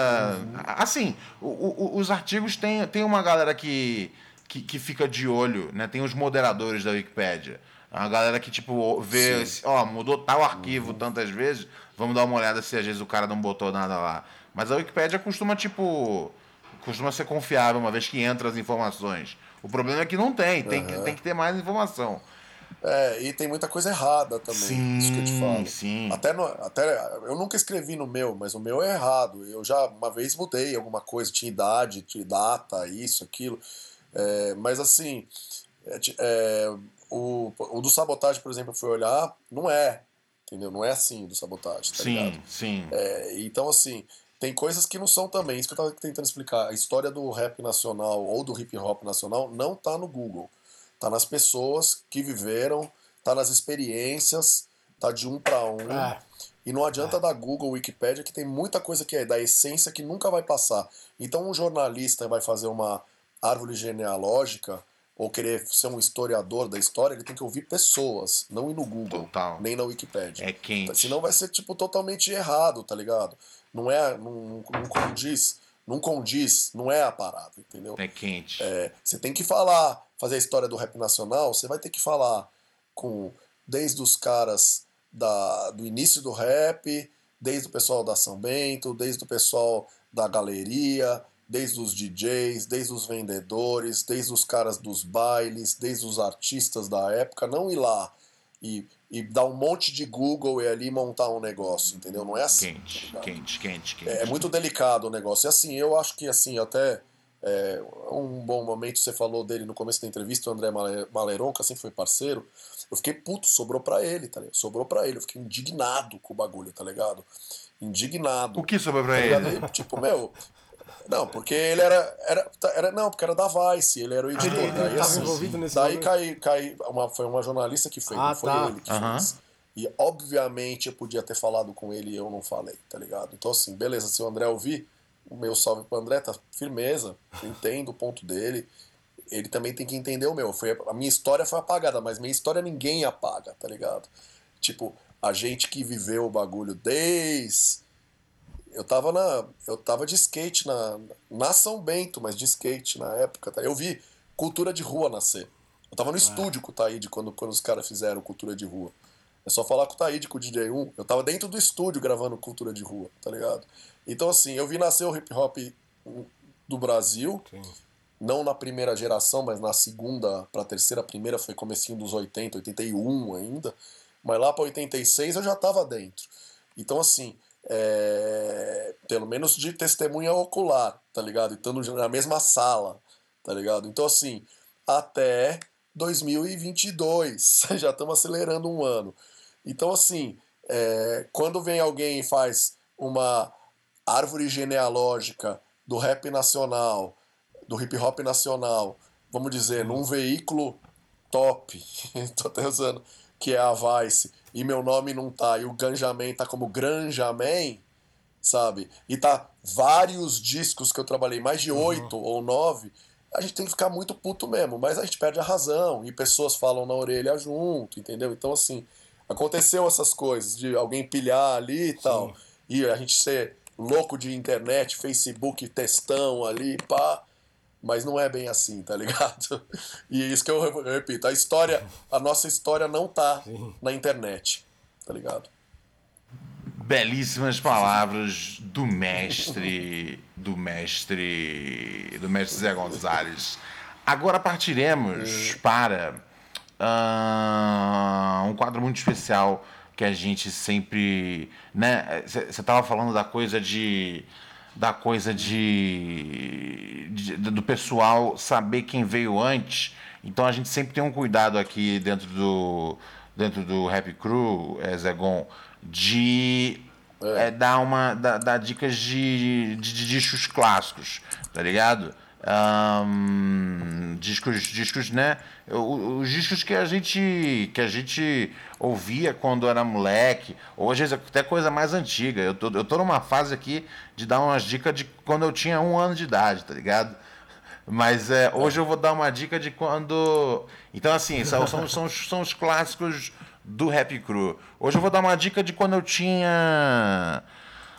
Assim, o- o- os artigos tem, tem uma galera que, que, que fica de olho, né? Tem os moderadores da Wikipédia. A galera que, tipo, vê, ó, mudou tal arquivo tantas vezes, vamos dar uma olhada se às vezes o cara não botou nada lá. Mas a Wikipédia costuma, tipo. Costuma ser confiável, uma vez que entra as informações. O problema é que não tem, tem, que, tem que ter mais informação. É, e tem muita coisa errada também. Sim, isso que eu te falo. sim. Até, no, até eu nunca escrevi no meu, mas o meu é errado. Eu já uma vez mudei alguma coisa, tinha idade, tinha data, isso, aquilo. É, mas assim, é, é, o, o do sabotagem, por exemplo, eu fui olhar, não é. Entendeu? Não é assim do sabotagem, tá sim, ligado? sim. É, então, assim, tem coisas que não são também. Isso que eu tava tentando explicar. A história do rap nacional ou do hip hop nacional não tá no Google. Tá nas pessoas que viveram, tá nas experiências, tá de um para um. É. E não adianta dar Google, Wikipedia, que tem muita coisa que é da essência que nunca vai passar. Então, um jornalista vai fazer uma árvore genealógica ou querer ser um historiador da história, ele tem que ouvir pessoas, não ir no Google, Total. nem na Wikipedia. É quente. Senão vai ser, tipo, totalmente errado, tá ligado? Não é, não, não, não condiz, não condiz, não é a parada, entendeu? É quente. É, você tem que falar, fazer a história do rap nacional, você vai ter que falar com desde os caras da, do início do rap, desde o pessoal da São Bento, desde o pessoal da galeria, desde os DJs, desde os vendedores, desde os caras dos bailes, desde os artistas da época, não ir lá e, e dar um monte de Google e ali montar um negócio, entendeu? Não é assim. Quente, tá quente, quente, quente. É, é muito delicado o negócio. E assim, eu acho que assim, até é, um bom momento você falou dele no começo da entrevista, o André Male- Maleron, que sempre foi parceiro. Eu fiquei puto, sobrou pra ele, tá ligado? Sobrou pra ele. Eu fiquei indignado com o bagulho, tá ligado? Indignado. O que sobrou pra Tá ele? Tipo, meu. Não, porque ele era, era, era. Não, porque era da Vice, ele era o editor. ele daí, tava assim, envolvido nesse daí cai, cai uma, foi uma jornalista que fez, Ah, não foi tá. ele que Aham. fez. E obviamente eu podia ter falado com ele e eu não falei, tá ligado? Então, assim, beleza, se o André ouvir, o meu salve pro André, tá firmeza, entendo o ponto dele. Ele também tem que entender o meu. Foi, a minha história foi apagada, mas minha história ninguém apaga, tá ligado? Tipo, a gente que viveu o bagulho desde. Eu tava na. Eu tava de skate na, na São Bento, mas de skate na época. Tá? Eu vi cultura de rua nascer. Eu tava no estúdio com o Taíde quando, quando os caras fizeram cultura de rua. É só falar com o Taíde, com o DJ1. Eu tava dentro do estúdio gravando cultura de rua, tá ligado? Então, assim, eu vi nascer o hip hop do Brasil. Sim. Não na primeira geração, mas na segunda pra terceira. A primeira foi comecinho dos 80, 81 ainda. Mas lá pra 86 eu já tava dentro. Então, assim, é... pelo menos de testemunha ocular, tá ligado? E estando na mesma sala, tá ligado? Então, assim, até 2022, <laughs> já estamos acelerando um ano. Então, assim, é... quando vem alguém e faz uma árvore genealógica do rap nacional, do hip hop nacional, vamos dizer, num veículo top, <laughs> tô até usando, que é a Vice, e meu nome não tá, e o Ganjamin tá como Granjamin, sabe? E tá vários discos que eu trabalhei, mais de uhum. oito uhum. ou nove, a gente tem que ficar muito puto mesmo, mas a gente perde a razão, e pessoas falam na orelha junto, entendeu? Então, assim, aconteceu essas coisas, de alguém pilhar ali e tal, Sim. e a gente ser louco de internet, Facebook, textão ali, pá. Mas não é bem assim, tá ligado? <laughs> E é isso que eu repito, a história, a nossa história não tá Sim. na internet, tá ligado? Belíssimas palavras do mestre, do mestre, do mestre Zé Gonzalez. Agora partiremos hum. para uh, um quadro muito especial que a gente sempre, né? Você estava falando da coisa de da coisa de, de, do pessoal saber quem veio antes. Então a gente sempre tem um cuidado aqui dentro do dentro do Happy Crew, é, Zegon, de é. É, dar uma dar, dar dicas de, de, de discos clássicos, tá ligado? Um, discos, discos, né? Os discos que a gente que a gente ouvia quando era moleque, hoje até coisa mais antiga. Eu tô, eu tô numa fase aqui de dar umas dicas de quando eu tinha um ano de idade, tá ligado? Mas é, hoje eu vou dar uma dica de quando. Então, assim, são, são, são, são os clássicos do Rap Crew. Hoje eu vou dar uma dica de quando eu tinha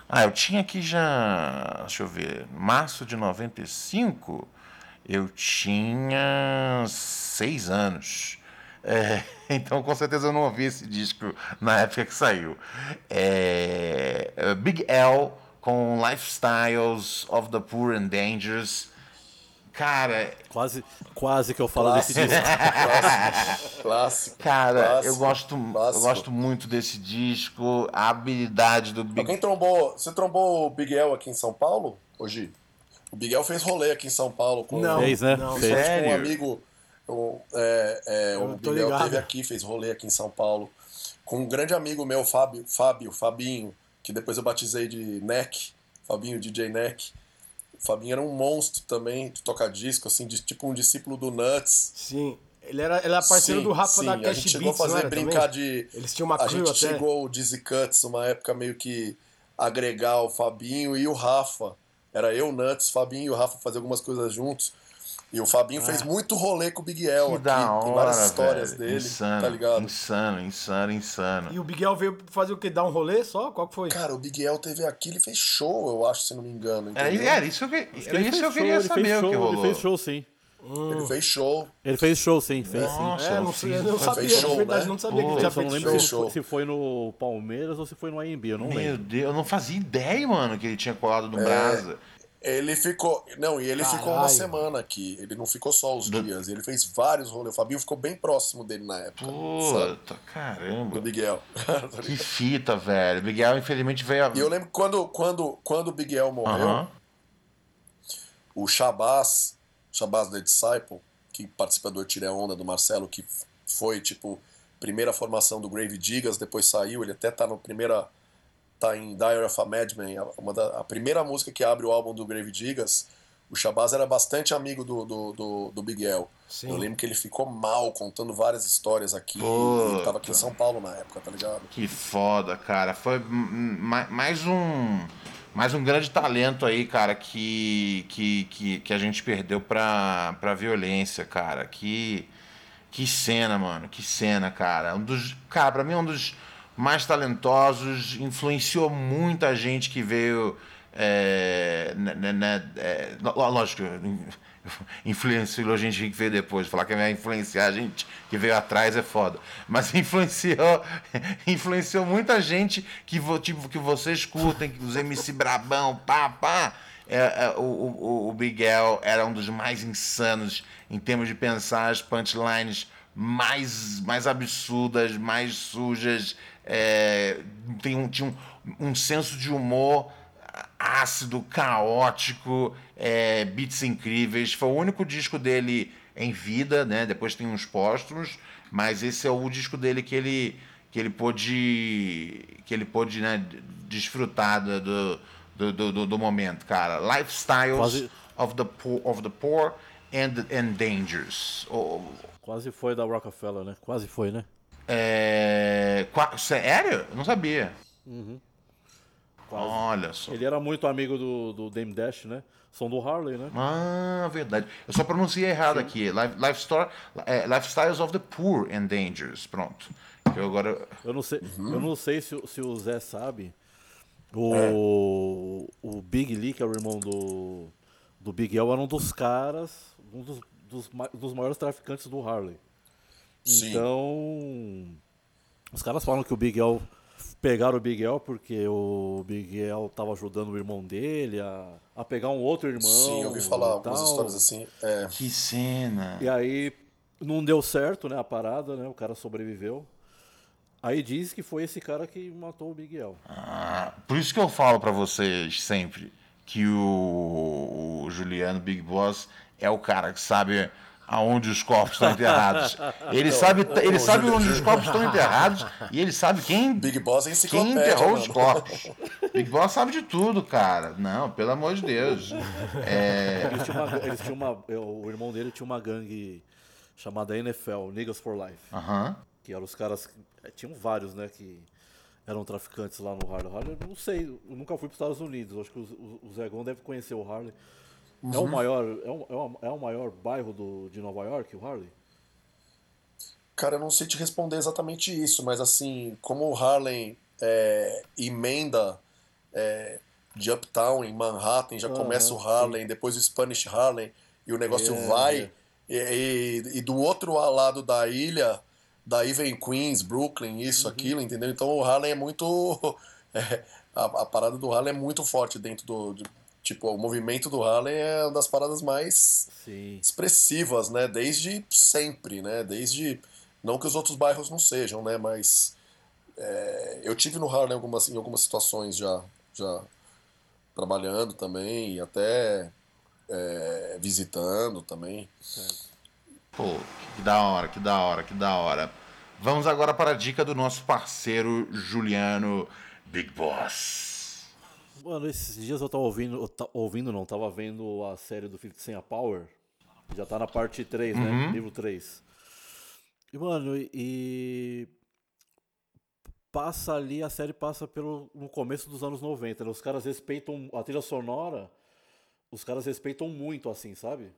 ah, eu tinha aqui já, deixa eu ver, março de 95, eu tinha seis anos. É, <laughs> então, com certeza, eu não ouvi esse disco na época que saiu. É, é Big L com Lifestyles of the Poor and Dangerous. Cara. Quase, quase que eu falo Clássico. desse disco. Clássico. Clássico. Cara, Clássico. eu gosto, eu gosto muito desse disco. A habilidade do Big Alguém trombou. Você trombou o Big L aqui em São Paulo? Hoje? O Big L fez rolê aqui em São Paulo com não, fez, né? Não, fez. com um amigo. O, é, é, o Big teve aqui, fez rolê aqui em São Paulo. Com um grande amigo meu, Fábio, Fábio, Fabinho, que depois eu batizei de Neck, Fabinho DJ Neck. O Fabinho era um monstro também de tocar disco, assim, de, tipo um discípulo do Nuts. Sim. Ele era, ele era parceiro sim, do Rafa sim. da Cash Beats, A gente chegou a fazer brincar também? de... Eles tinham uma A gente até. chegou o Dizzy Cuts, uma época meio que agregar o Fabinho e o Rafa. Era eu, Nuts, Fabinho e o Rafa fazer algumas coisas juntos. E o Fabinho ah, fez muito rolê com o Big L aqui. Hora, tem várias histórias velho. dele, insano, tá ligado? Insano, insano, insano. E o Big L veio fazer o quê? Dar um rolê só? Qual que foi? Cara, o Big L teve aqui, ele fez show, eu acho, se não me engano. É, era isso que, era isso que eu queria show, saber o que rolou. Ele fez show, sim. Hum. Ele fez show. Ele fez show, sim. Fez, Nossa, sim. É, não, sei, eu não sabia, show, verdade, né? não sabia Pô, que ele já fez não show. Se, se foi no Palmeiras ou se foi no AMB, eu não Meu lembro. Meu Deus, eu não fazia ideia, mano, que ele tinha colado no é, Brasa. Ele ficou. Não, e ele Caralho. ficou uma semana aqui. Ele não ficou só os Do... dias. Ele fez vários rolês. O Fabinho ficou bem próximo dele na época. Puta, caramba. Do Miguel. <laughs> que fita, velho. Miguel, infelizmente, veio a. E eu lembro quando, quando, quando o Miguel morreu, uh -huh. o Shabazz, Shabazz The Disciple, que participa do Tire Onda do Marcelo, que foi, tipo, primeira formação do Grave Digas, depois saiu. Ele até tá no primeira tá em Diary of a Madman, uma da, a primeira música que abre o álbum do Grave Digas, o Shabazz era bastante amigo do, do, do, do Big. Sim. Eu lembro que ele ficou mal contando várias histórias aqui. Puta. Ele tava aqui em São Paulo na época, tá ligado? Que foda, cara. Foi mais um. Mais um grande talento aí, cara, que, que, que, que a gente perdeu pra, pra violência, cara. Que, que cena, mano. Que cena, cara. Um dos, cara, pra mim é um dos mais talentosos, influenciou muita gente que veio É, né, né, é, lógico, <laughs> influenciou a gente que veio depois. Falar que vai influenciar a gente que veio atrás é foda. Mas <laughs> influenciou, influenciou muita gente que, tipo, que vocês curtem, os MC Brabão, pá, pá. É, é, o, o, o Miguel era um dos mais insanos em termos de pensar as punchlines mais, mais absurdas, mais sujas. É, tem um, tinha um, um senso de humor ácido, caótico, é, beats incríveis. Foi o único disco dele em vida, né? Depois tem uns póstumos, mas esse é o disco dele que ele que ele pôde que ele pôde né, desfrutar do, do, do, do momento, cara. Lifestyles Quase... of the poor, of the poor and, and dangers. Oh. Quase foi da Rockefeller, né? Quase foi, né? É... Sério? Eu não sabia. Uhum. Quase. Olha só. Ele era muito amigo do, do Dame Dash, né? São do Harley, né? Ah, verdade. Eu só pronunciei errado Sim. aqui. Life, life store, é, Lifestyles of the Poor and Dangers. Pronto. Eu agora. Eu não sei, uhum. eu não sei se, se o Zé sabe. O, é. o Big Lee, que é o irmão do, do Big El, era um dos caras, um dos, dos, dos maiores traficantes do Harley. Sim. Então, os caras falam que o Big El pegaram o Miguel porque o Miguel tava ajudando o irmão dele a, a pegar um outro irmão. Sim, eu ouvi falar algumas histórias assim. É. Que cena! E aí não deu certo, né, a parada, né? O cara sobreviveu. Aí diz que foi esse cara que matou o Miguel. Ah, por isso que eu falo para vocês sempre que o, o Juliano Big Boss é o cara que sabe aonde os corpos estão enterrados. Ele sabe, ele sabe onde os corpos estão enterrados e ele sabe quem, Big Boss é quem enterrou mano. os corpos. Big Boss sabe de tudo, cara. Não, pelo amor de Deus. É... Eles tinham uma, eles tinham uma, o irmão dele tinha uma gangue chamada NFL, Niggas for Life. Uh -huh. Que eram os caras. Eh, tinham vários, né? Que eram traficantes lá no Harley. Harley eu não sei, eu nunca fui para os Estados Unidos. Acho que o, o Zé Gon deve conhecer o Harley. Uhum. É, o maior, é, o, é, o, maior bairro do, de Nova York, o Harley? Cara, eu não sei te responder exatamente isso, mas assim, como o Harlem é, emenda é, de Uptown em Manhattan, já começa o Harlem, sim. depois o Spanish Harlem, e o negócio é, vai, e, e, e, do outro lado da ilha, daí vem Queens, Brooklyn, isso, uhum. aquilo, entendeu? Então o Harlem é muito. <laughs> É, a, a, parada do Harlem é muito forte dentro do, Tipo, o movimento do Harlem é uma das paradas mais Sim. expressivas, né? Desde sempre, né? Desde. Não que os outros bairros não sejam, né? Mas. É, eu tive no Harlem em algumas, em algumas situações já, já trabalhando também e até é, visitando também. Pô, que da hora, que da hora, que da hora. Vamos agora para a dica do nosso parceiro Juliano Big Boss. Mano, esses dias eu tava ouvindo, eu ouvindo não, tava vendo a série do Felipe Sem a Power. Já tá na parte 3, né? uhum. né? Livro 3. E, mano, e. Passa ali, a série passa pelo, no começo dos anos 90, né? Os caras respeitam a trilha sonora, os caras respeitam muito, assim, sabe?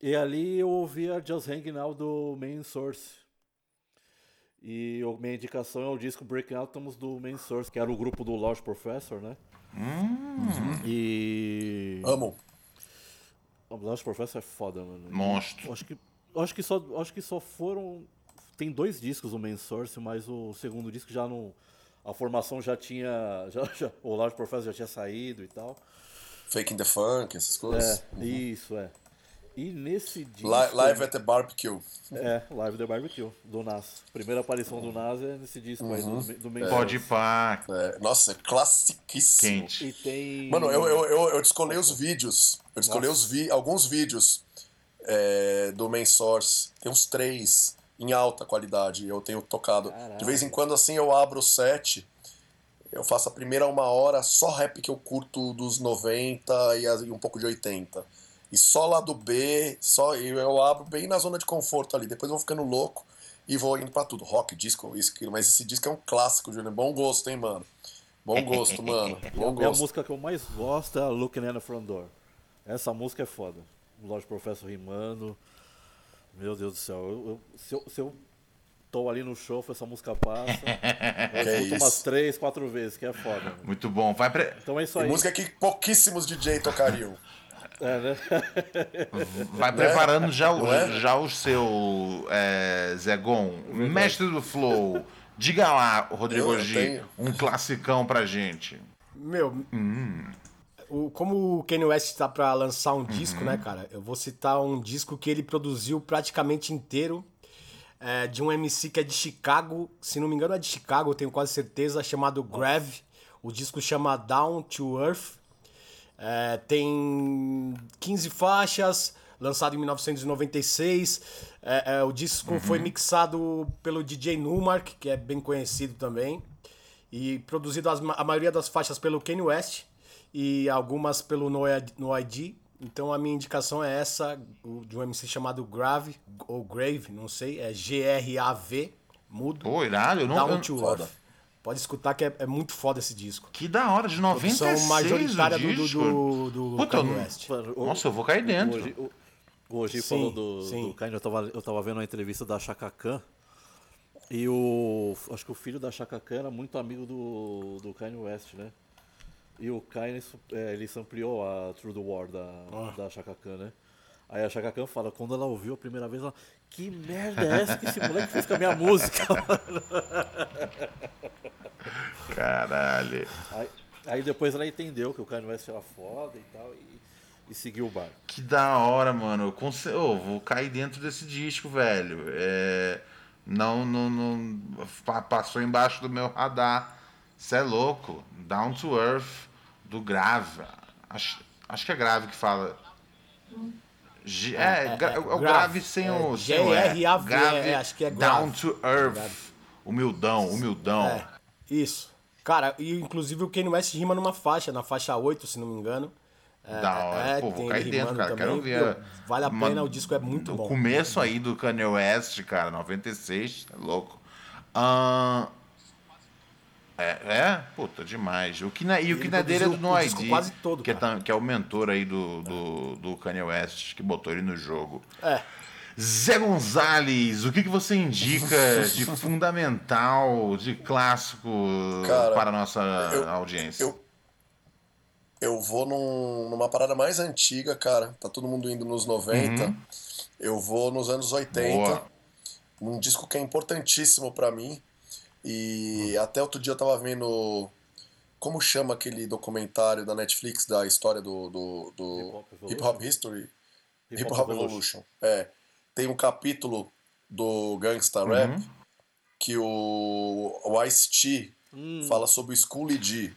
E ali eu ouvi a Just Hanging Out do Main Source. E a minha indicação é o disco Breaking Atoms do Main Source, que era o grupo do Lodge Professor, né? Hum. E. Amo. O Last Professor é foda, mano. Monstro. Acho que, acho que, só, acho que só foram. Tem dois discos o Main Source, mas o segundo disco já não. A formação já tinha. <laughs> Já, já, o Large Professor já tinha saído e tal. Fake in the Funk, essas coisas. É, uhum. isso, é. E nesse disco. Live at the Barbecue. É, Live at the Barbecue, do Nas. Primeira aparição do Nas é nesse disco uhum. aí, do, uhum. do Main Pode pá. É, nossa, é classiquíssimo. Quente. E tem. Mano, eu, eu, eu, eu descolei os vídeos. Eu descolei os vi, alguns vídeos é, do Main Source. Tem uns três em alta qualidade. Eu tenho tocado. De vez em quando, assim, eu abro o set. Eu faço a primeira uma hora só rap que eu curto dos 90 e um pouco de 80 e só lá do B, só eu abro bem na zona de conforto ali. Depois eu vou ficando louco e vou indo para tudo. Rock, disco, isso, aquilo. Mas esse disco é um clássico, Júnior. Bom gosto, hein, mano? Bom gosto, mano. <laughs> Bom gosto. É a música que eu mais gosto é Looking at the Front Door. Essa música é foda. O Lodge Professor rimando. Meu Deus do céu. Eu, eu, se, eu, se eu tô ali no show, essa música passa. <laughs> Eu escuto umas três, quatro vezes, que é foda. Muito bom. Vai pra... Então é isso E aí. música que pouquíssimos DJ tocariam. <laughs> É, né? Vai preparando já, o, é? já o seu é, Zé Gon, mestre do flow. Diga lá, Rodrigo Eu G, tenho. um classicão pra gente. Meu, o, como o Kanye West tá pra lançar um disco, Uhum. né, cara? Eu vou citar um disco que ele produziu praticamente inteiro. é, de um MC que é de Chicago, se não me engano é de Chicago, eu tenho quase certeza, chamado Grav. O disco chama Down to Earth. É, tem 15 faixas, lançado em 1996. É, é, o disco foi mixado pelo DJ Numark, que é bem conhecido também. E produzido as- a maioria das faixas pelo Kanye West e algumas pelo No ID. No ID. Então a minha indicação é essa, de um MC chamado Grave, ou Grave, não sei, é G-R-A-V, mudo. Pô, irado, eu não... Down eu- to foda. Pode escutar que é, é muito foda esse disco. Que da hora, de 96 Produção majoritária o do, do, disco. do, do Puta, Kanye West. Nossa, eu vou cair dentro. Hoje, o, Sim, falou do, sim. do Kanye, eu tava, eu tava vendo uma entrevista da Chaka Khan. E o. Acho que o filho da Chaka Khan era muito amigo do, do Kanye West, né? E o Kanye é, ele ampliou a Through the War da, Ah. da Chaka Khan, né? Aí a Chaka Khan fala, quando ela ouviu a primeira vez, ela. Que merda é essa que esse moleque fez com a minha música? <laughs> Caralho. aí, aí depois ela entendeu que o Kanye West era foda e tal, e, e seguiu o bar. Que da hora, mano. Eu conse- ô, vou cair dentro desse disco, velho. É, Não, não, não. pa- Passou embaixo do meu radar. Você é louco. Down to Earth, do Grave. Acho, acho que é Grave que fala. G- é, gra- é, o Grave. sem o. É, o E. G-R-A-V, Grave, é, acho que é Down grave. to Earth. Humildão, humildão. É, isso. Cara, e inclusive o Kanye West rima numa faixa, na faixa 8, se não me engano. É, Da hora. é, Pô, vou cair dentro, cara. Quero também. ver. Pô, vale a pena, o disco é muito O bom. começo aí do Kanye West, cara, 96, é louco. Ahn, é, é, puta, demais. O que na, e o Ele que na dele é do No ID, quase todo, que, é, que é o mentor aí do, do, do Kanye West, que botou ele no jogo. É. Zé Gonzalez, o que, que você indica de <laughs> fundamental, de clássico Cara, para a nossa eu- audiência? Eu, eu vou num- numa parada mais antiga, cara. Tá todo mundo indo nos 90. Eu vou nos anos 80. Boa. Num disco que é importantíssimo pra mim. E até outro dia eu tava vendo. Como chama aquele documentário da Netflix da história do, do, do Hip Hop Evolution? Hip Hop History? Hip Hop Hop Evolution. É. Tem um capítulo do Gangsta Rap que o, o Ice-T fala sobre o Schoolie D.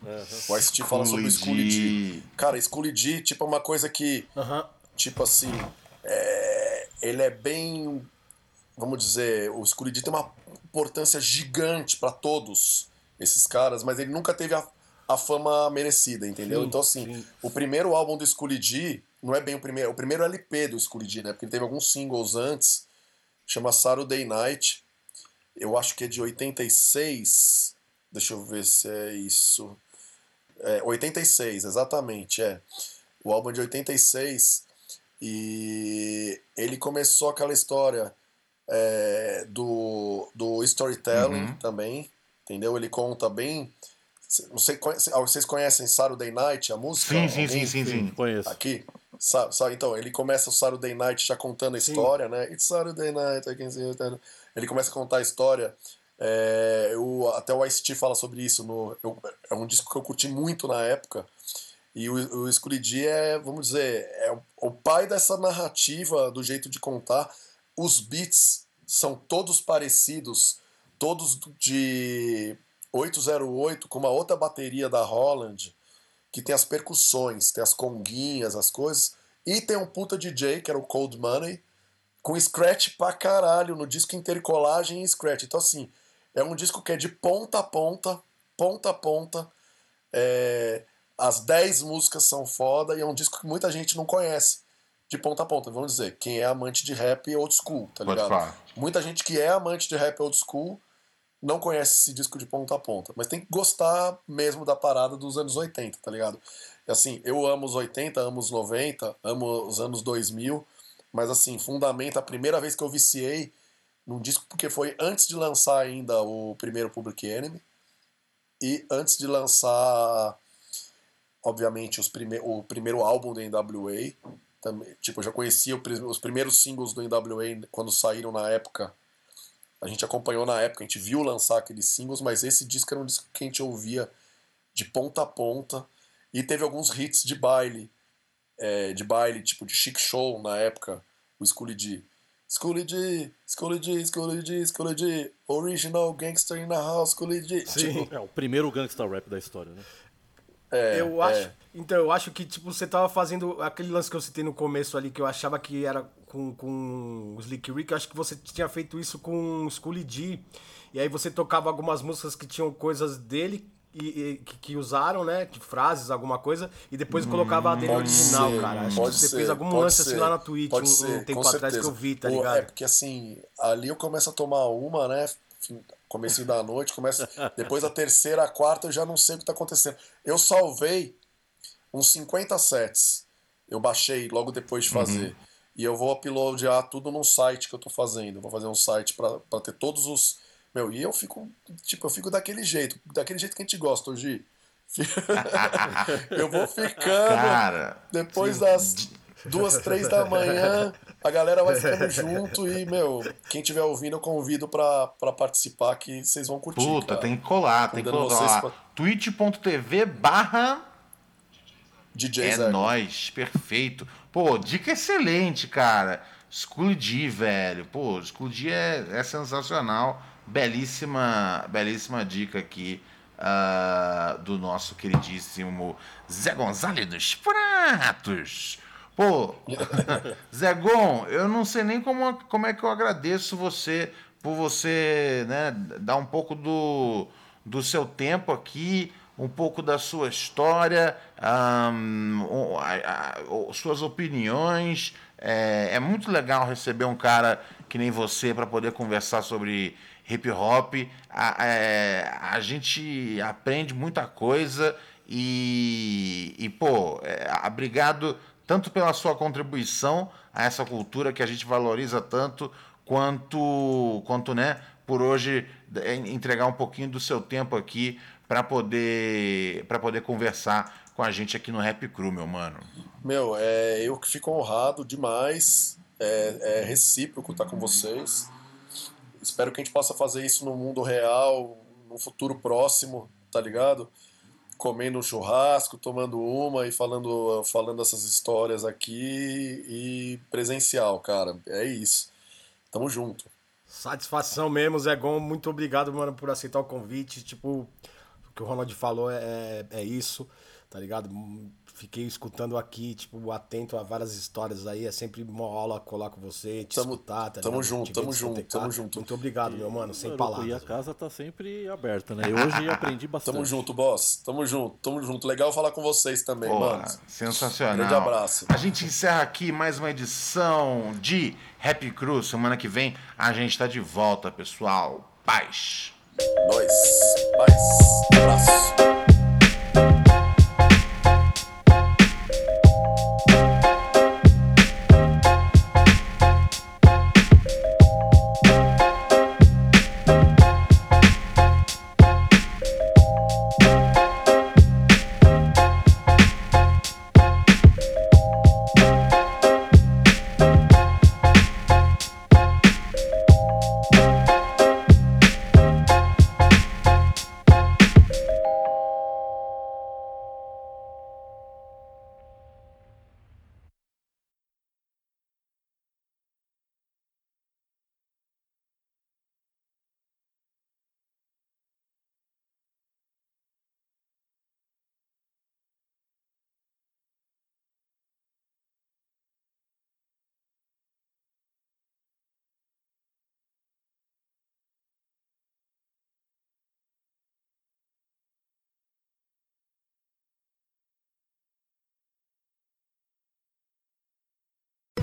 O Ice-T fala sobre o Schoolie D. Cara, Schoolie D, tipo, é uma coisa que, Aham. tipo assim, é, ele é bem, vamos dizer, o Schoolie D tem uma importância gigante pra todos esses caras, mas ele nunca teve a, a fama merecida, entendeu? Sim, então, assim, sim. o primeiro álbum do Schoolie D não é bem o primeiro, o primeiro LP do Schoolie D, né? Porque ele teve alguns singles antes, chama Saturday Night, eu acho que é de 86, deixa eu ver se é isso. É, 86, exatamente, é. O álbum é de 86 e ele começou aquela história é, do, do storytelling Uhum. também, entendeu? Ele conta bem. Não sei, vocês conhecem Saturday Night, a música? Sim, sim, sim, sim, sim. Conheço. Aqui. Sa, sa- então, ele começa o Saturday Night já contando a história, né? It's Saturday Night, I can see it. Ele começa a contar a história. É, eu, até o Ice-T fala sobre isso. No, eu- é um disco que eu curti muito na época. E o, o D é, vamos dizer, é o, o pai dessa narrativa, do jeito de contar. Os beats são todos parecidos, todos de 808, com uma outra bateria da Holland que tem as percussões, tem as conguinhas, as coisas. E tem um puta DJ, que era o Cold Money, com scratch pra caralho no disco inteiro, colagem e scratch. Então, assim, é um disco que é de ponta a ponta, ponta a ponta. É, as 10 músicas são foda e é um disco que muita gente não conhece de ponta a ponta. Vamos dizer, quem é amante de rap old school, tá Pode ligado? falar. Muita gente que é amante de rap old school não conhece esse disco de ponta a ponta, mas tem que gostar mesmo da parada dos anos 80, tá ligado? Assim, eu amo os 80, amo os 90, amo os anos 2000, mas assim, fundamenta, a primeira vez que eu viciei num disco porque foi antes de lançar ainda o primeiro Public Enemy e antes de lançar, obviamente, os prime o primeiro álbum da NWA. Também, tipo, eu já conhecia os primeiros singles do NWA quando saíram na época. A gente acompanhou na época, a gente viu lançar aqueles singles, mas esse disco era um disco que a gente ouvia de ponta a ponta. E teve alguns hits de baile, é, de baile, tipo de chic show na época, o Schoolie D. Schoolie D, Schoolie D, Schoolie D, Schoolie D, Original Gangster in the House, Schoolie D. Sim. Tipo, É o primeiro gangsta rap da história, né? é, eu acho. é. Então, eu acho que, tipo, você tava fazendo aquele lance que eu citei no começo ali, que eu achava que era com, com o Slick Rick, eu acho que você tinha feito isso com o Schoolie D. E aí você tocava algumas músicas que tinham coisas dele e, e- que, que usaram, né? De frases, alguma coisa, e depois colocava a dele original, ser, cara. Acho que você ser, fez algum lance ser, assim lá na Twitch um, um tempo atrás que eu certeza. vi, tá Pô, ligado? É, porque assim, ali eu começo a tomar uma, né? Comecinho da noite, começo, depois da terceira, a quarta, eu já não sei o que tá acontecendo. Eu salvei uns 50 sets. Eu baixei logo depois de fazer. E eu vou uploadar tudo num site que eu tô fazendo. Vou fazer um site pra pra ter todos os. Meu, e eu fico, tipo, eu fico daquele jeito, daquele jeito que a gente gosta, hoje. <laughs> eu vou ficando. Cara, Depois das duas, três da manhã, a galera vai ficando <laughs> junto e, meu, quem tiver ouvindo, eu convido pra, pra participar que vocês vão curtir. puta, cara. tem que colar, tem que colar. pra- twitch.tv barra DJ É Zé. nóis, perfeito. Pô, dica excelente, cara. School D, velho. Pô, School D é, é sensacional. Belíssima, belíssima dica aqui ah, do nosso queridíssimo Zé Gonzalez dos Pratos. Pô, <laughs> Zé Gon, eu não sei nem como, como é que eu agradeço você por você né, dar um pouco do, do seu tempo aqui, um pouco da sua história, o- a- a- suas opiniões. É, é muito legal receber um cara que nem você para poder conversar sobre hip hop. A, é, a gente aprende muita coisa e, e pô, é, obrigado tanto pela sua contribuição a essa cultura que a gente valoriza tanto, quanto, quanto né, por hoje é, entregar um pouquinho do seu tempo aqui para poder, pra poder conversar com a gente aqui no Rap Crew, meu mano. Meu, é, eu que fico honrado demais. É, é recíproco estar com vocês. Espero que a gente possa fazer isso no mundo real, no futuro próximo, tá ligado? Comendo um churrasco, tomando uma e falando, falando essas histórias aqui e presencial, cara. É isso. Tamo junto. Satisfação mesmo, Zé Gon. Muito obrigado, mano, por aceitar o convite. Tipo, que o Ronald falou é, é isso, tá ligado? Fiquei escutando aqui, tipo, atento a várias histórias aí. É sempre uma aula colar com você, te Tamo- escutar, tá tamo junto, tamo junto, tamo junto. Muito obrigado, meu mano, sem palavras. E a casa tá sempre aberta, né? <laughs> E hoje aprendi bastante. Tamo junto, boss. Tamo junto, tamo junto. Legal falar com vocês também, Pô, mano. sensacional. Grande abraço. A gente encerra aqui mais uma edição de Happy Crew. Semana que vem a gente tá de volta, pessoal. Paz. Nós. Paz. Abraço.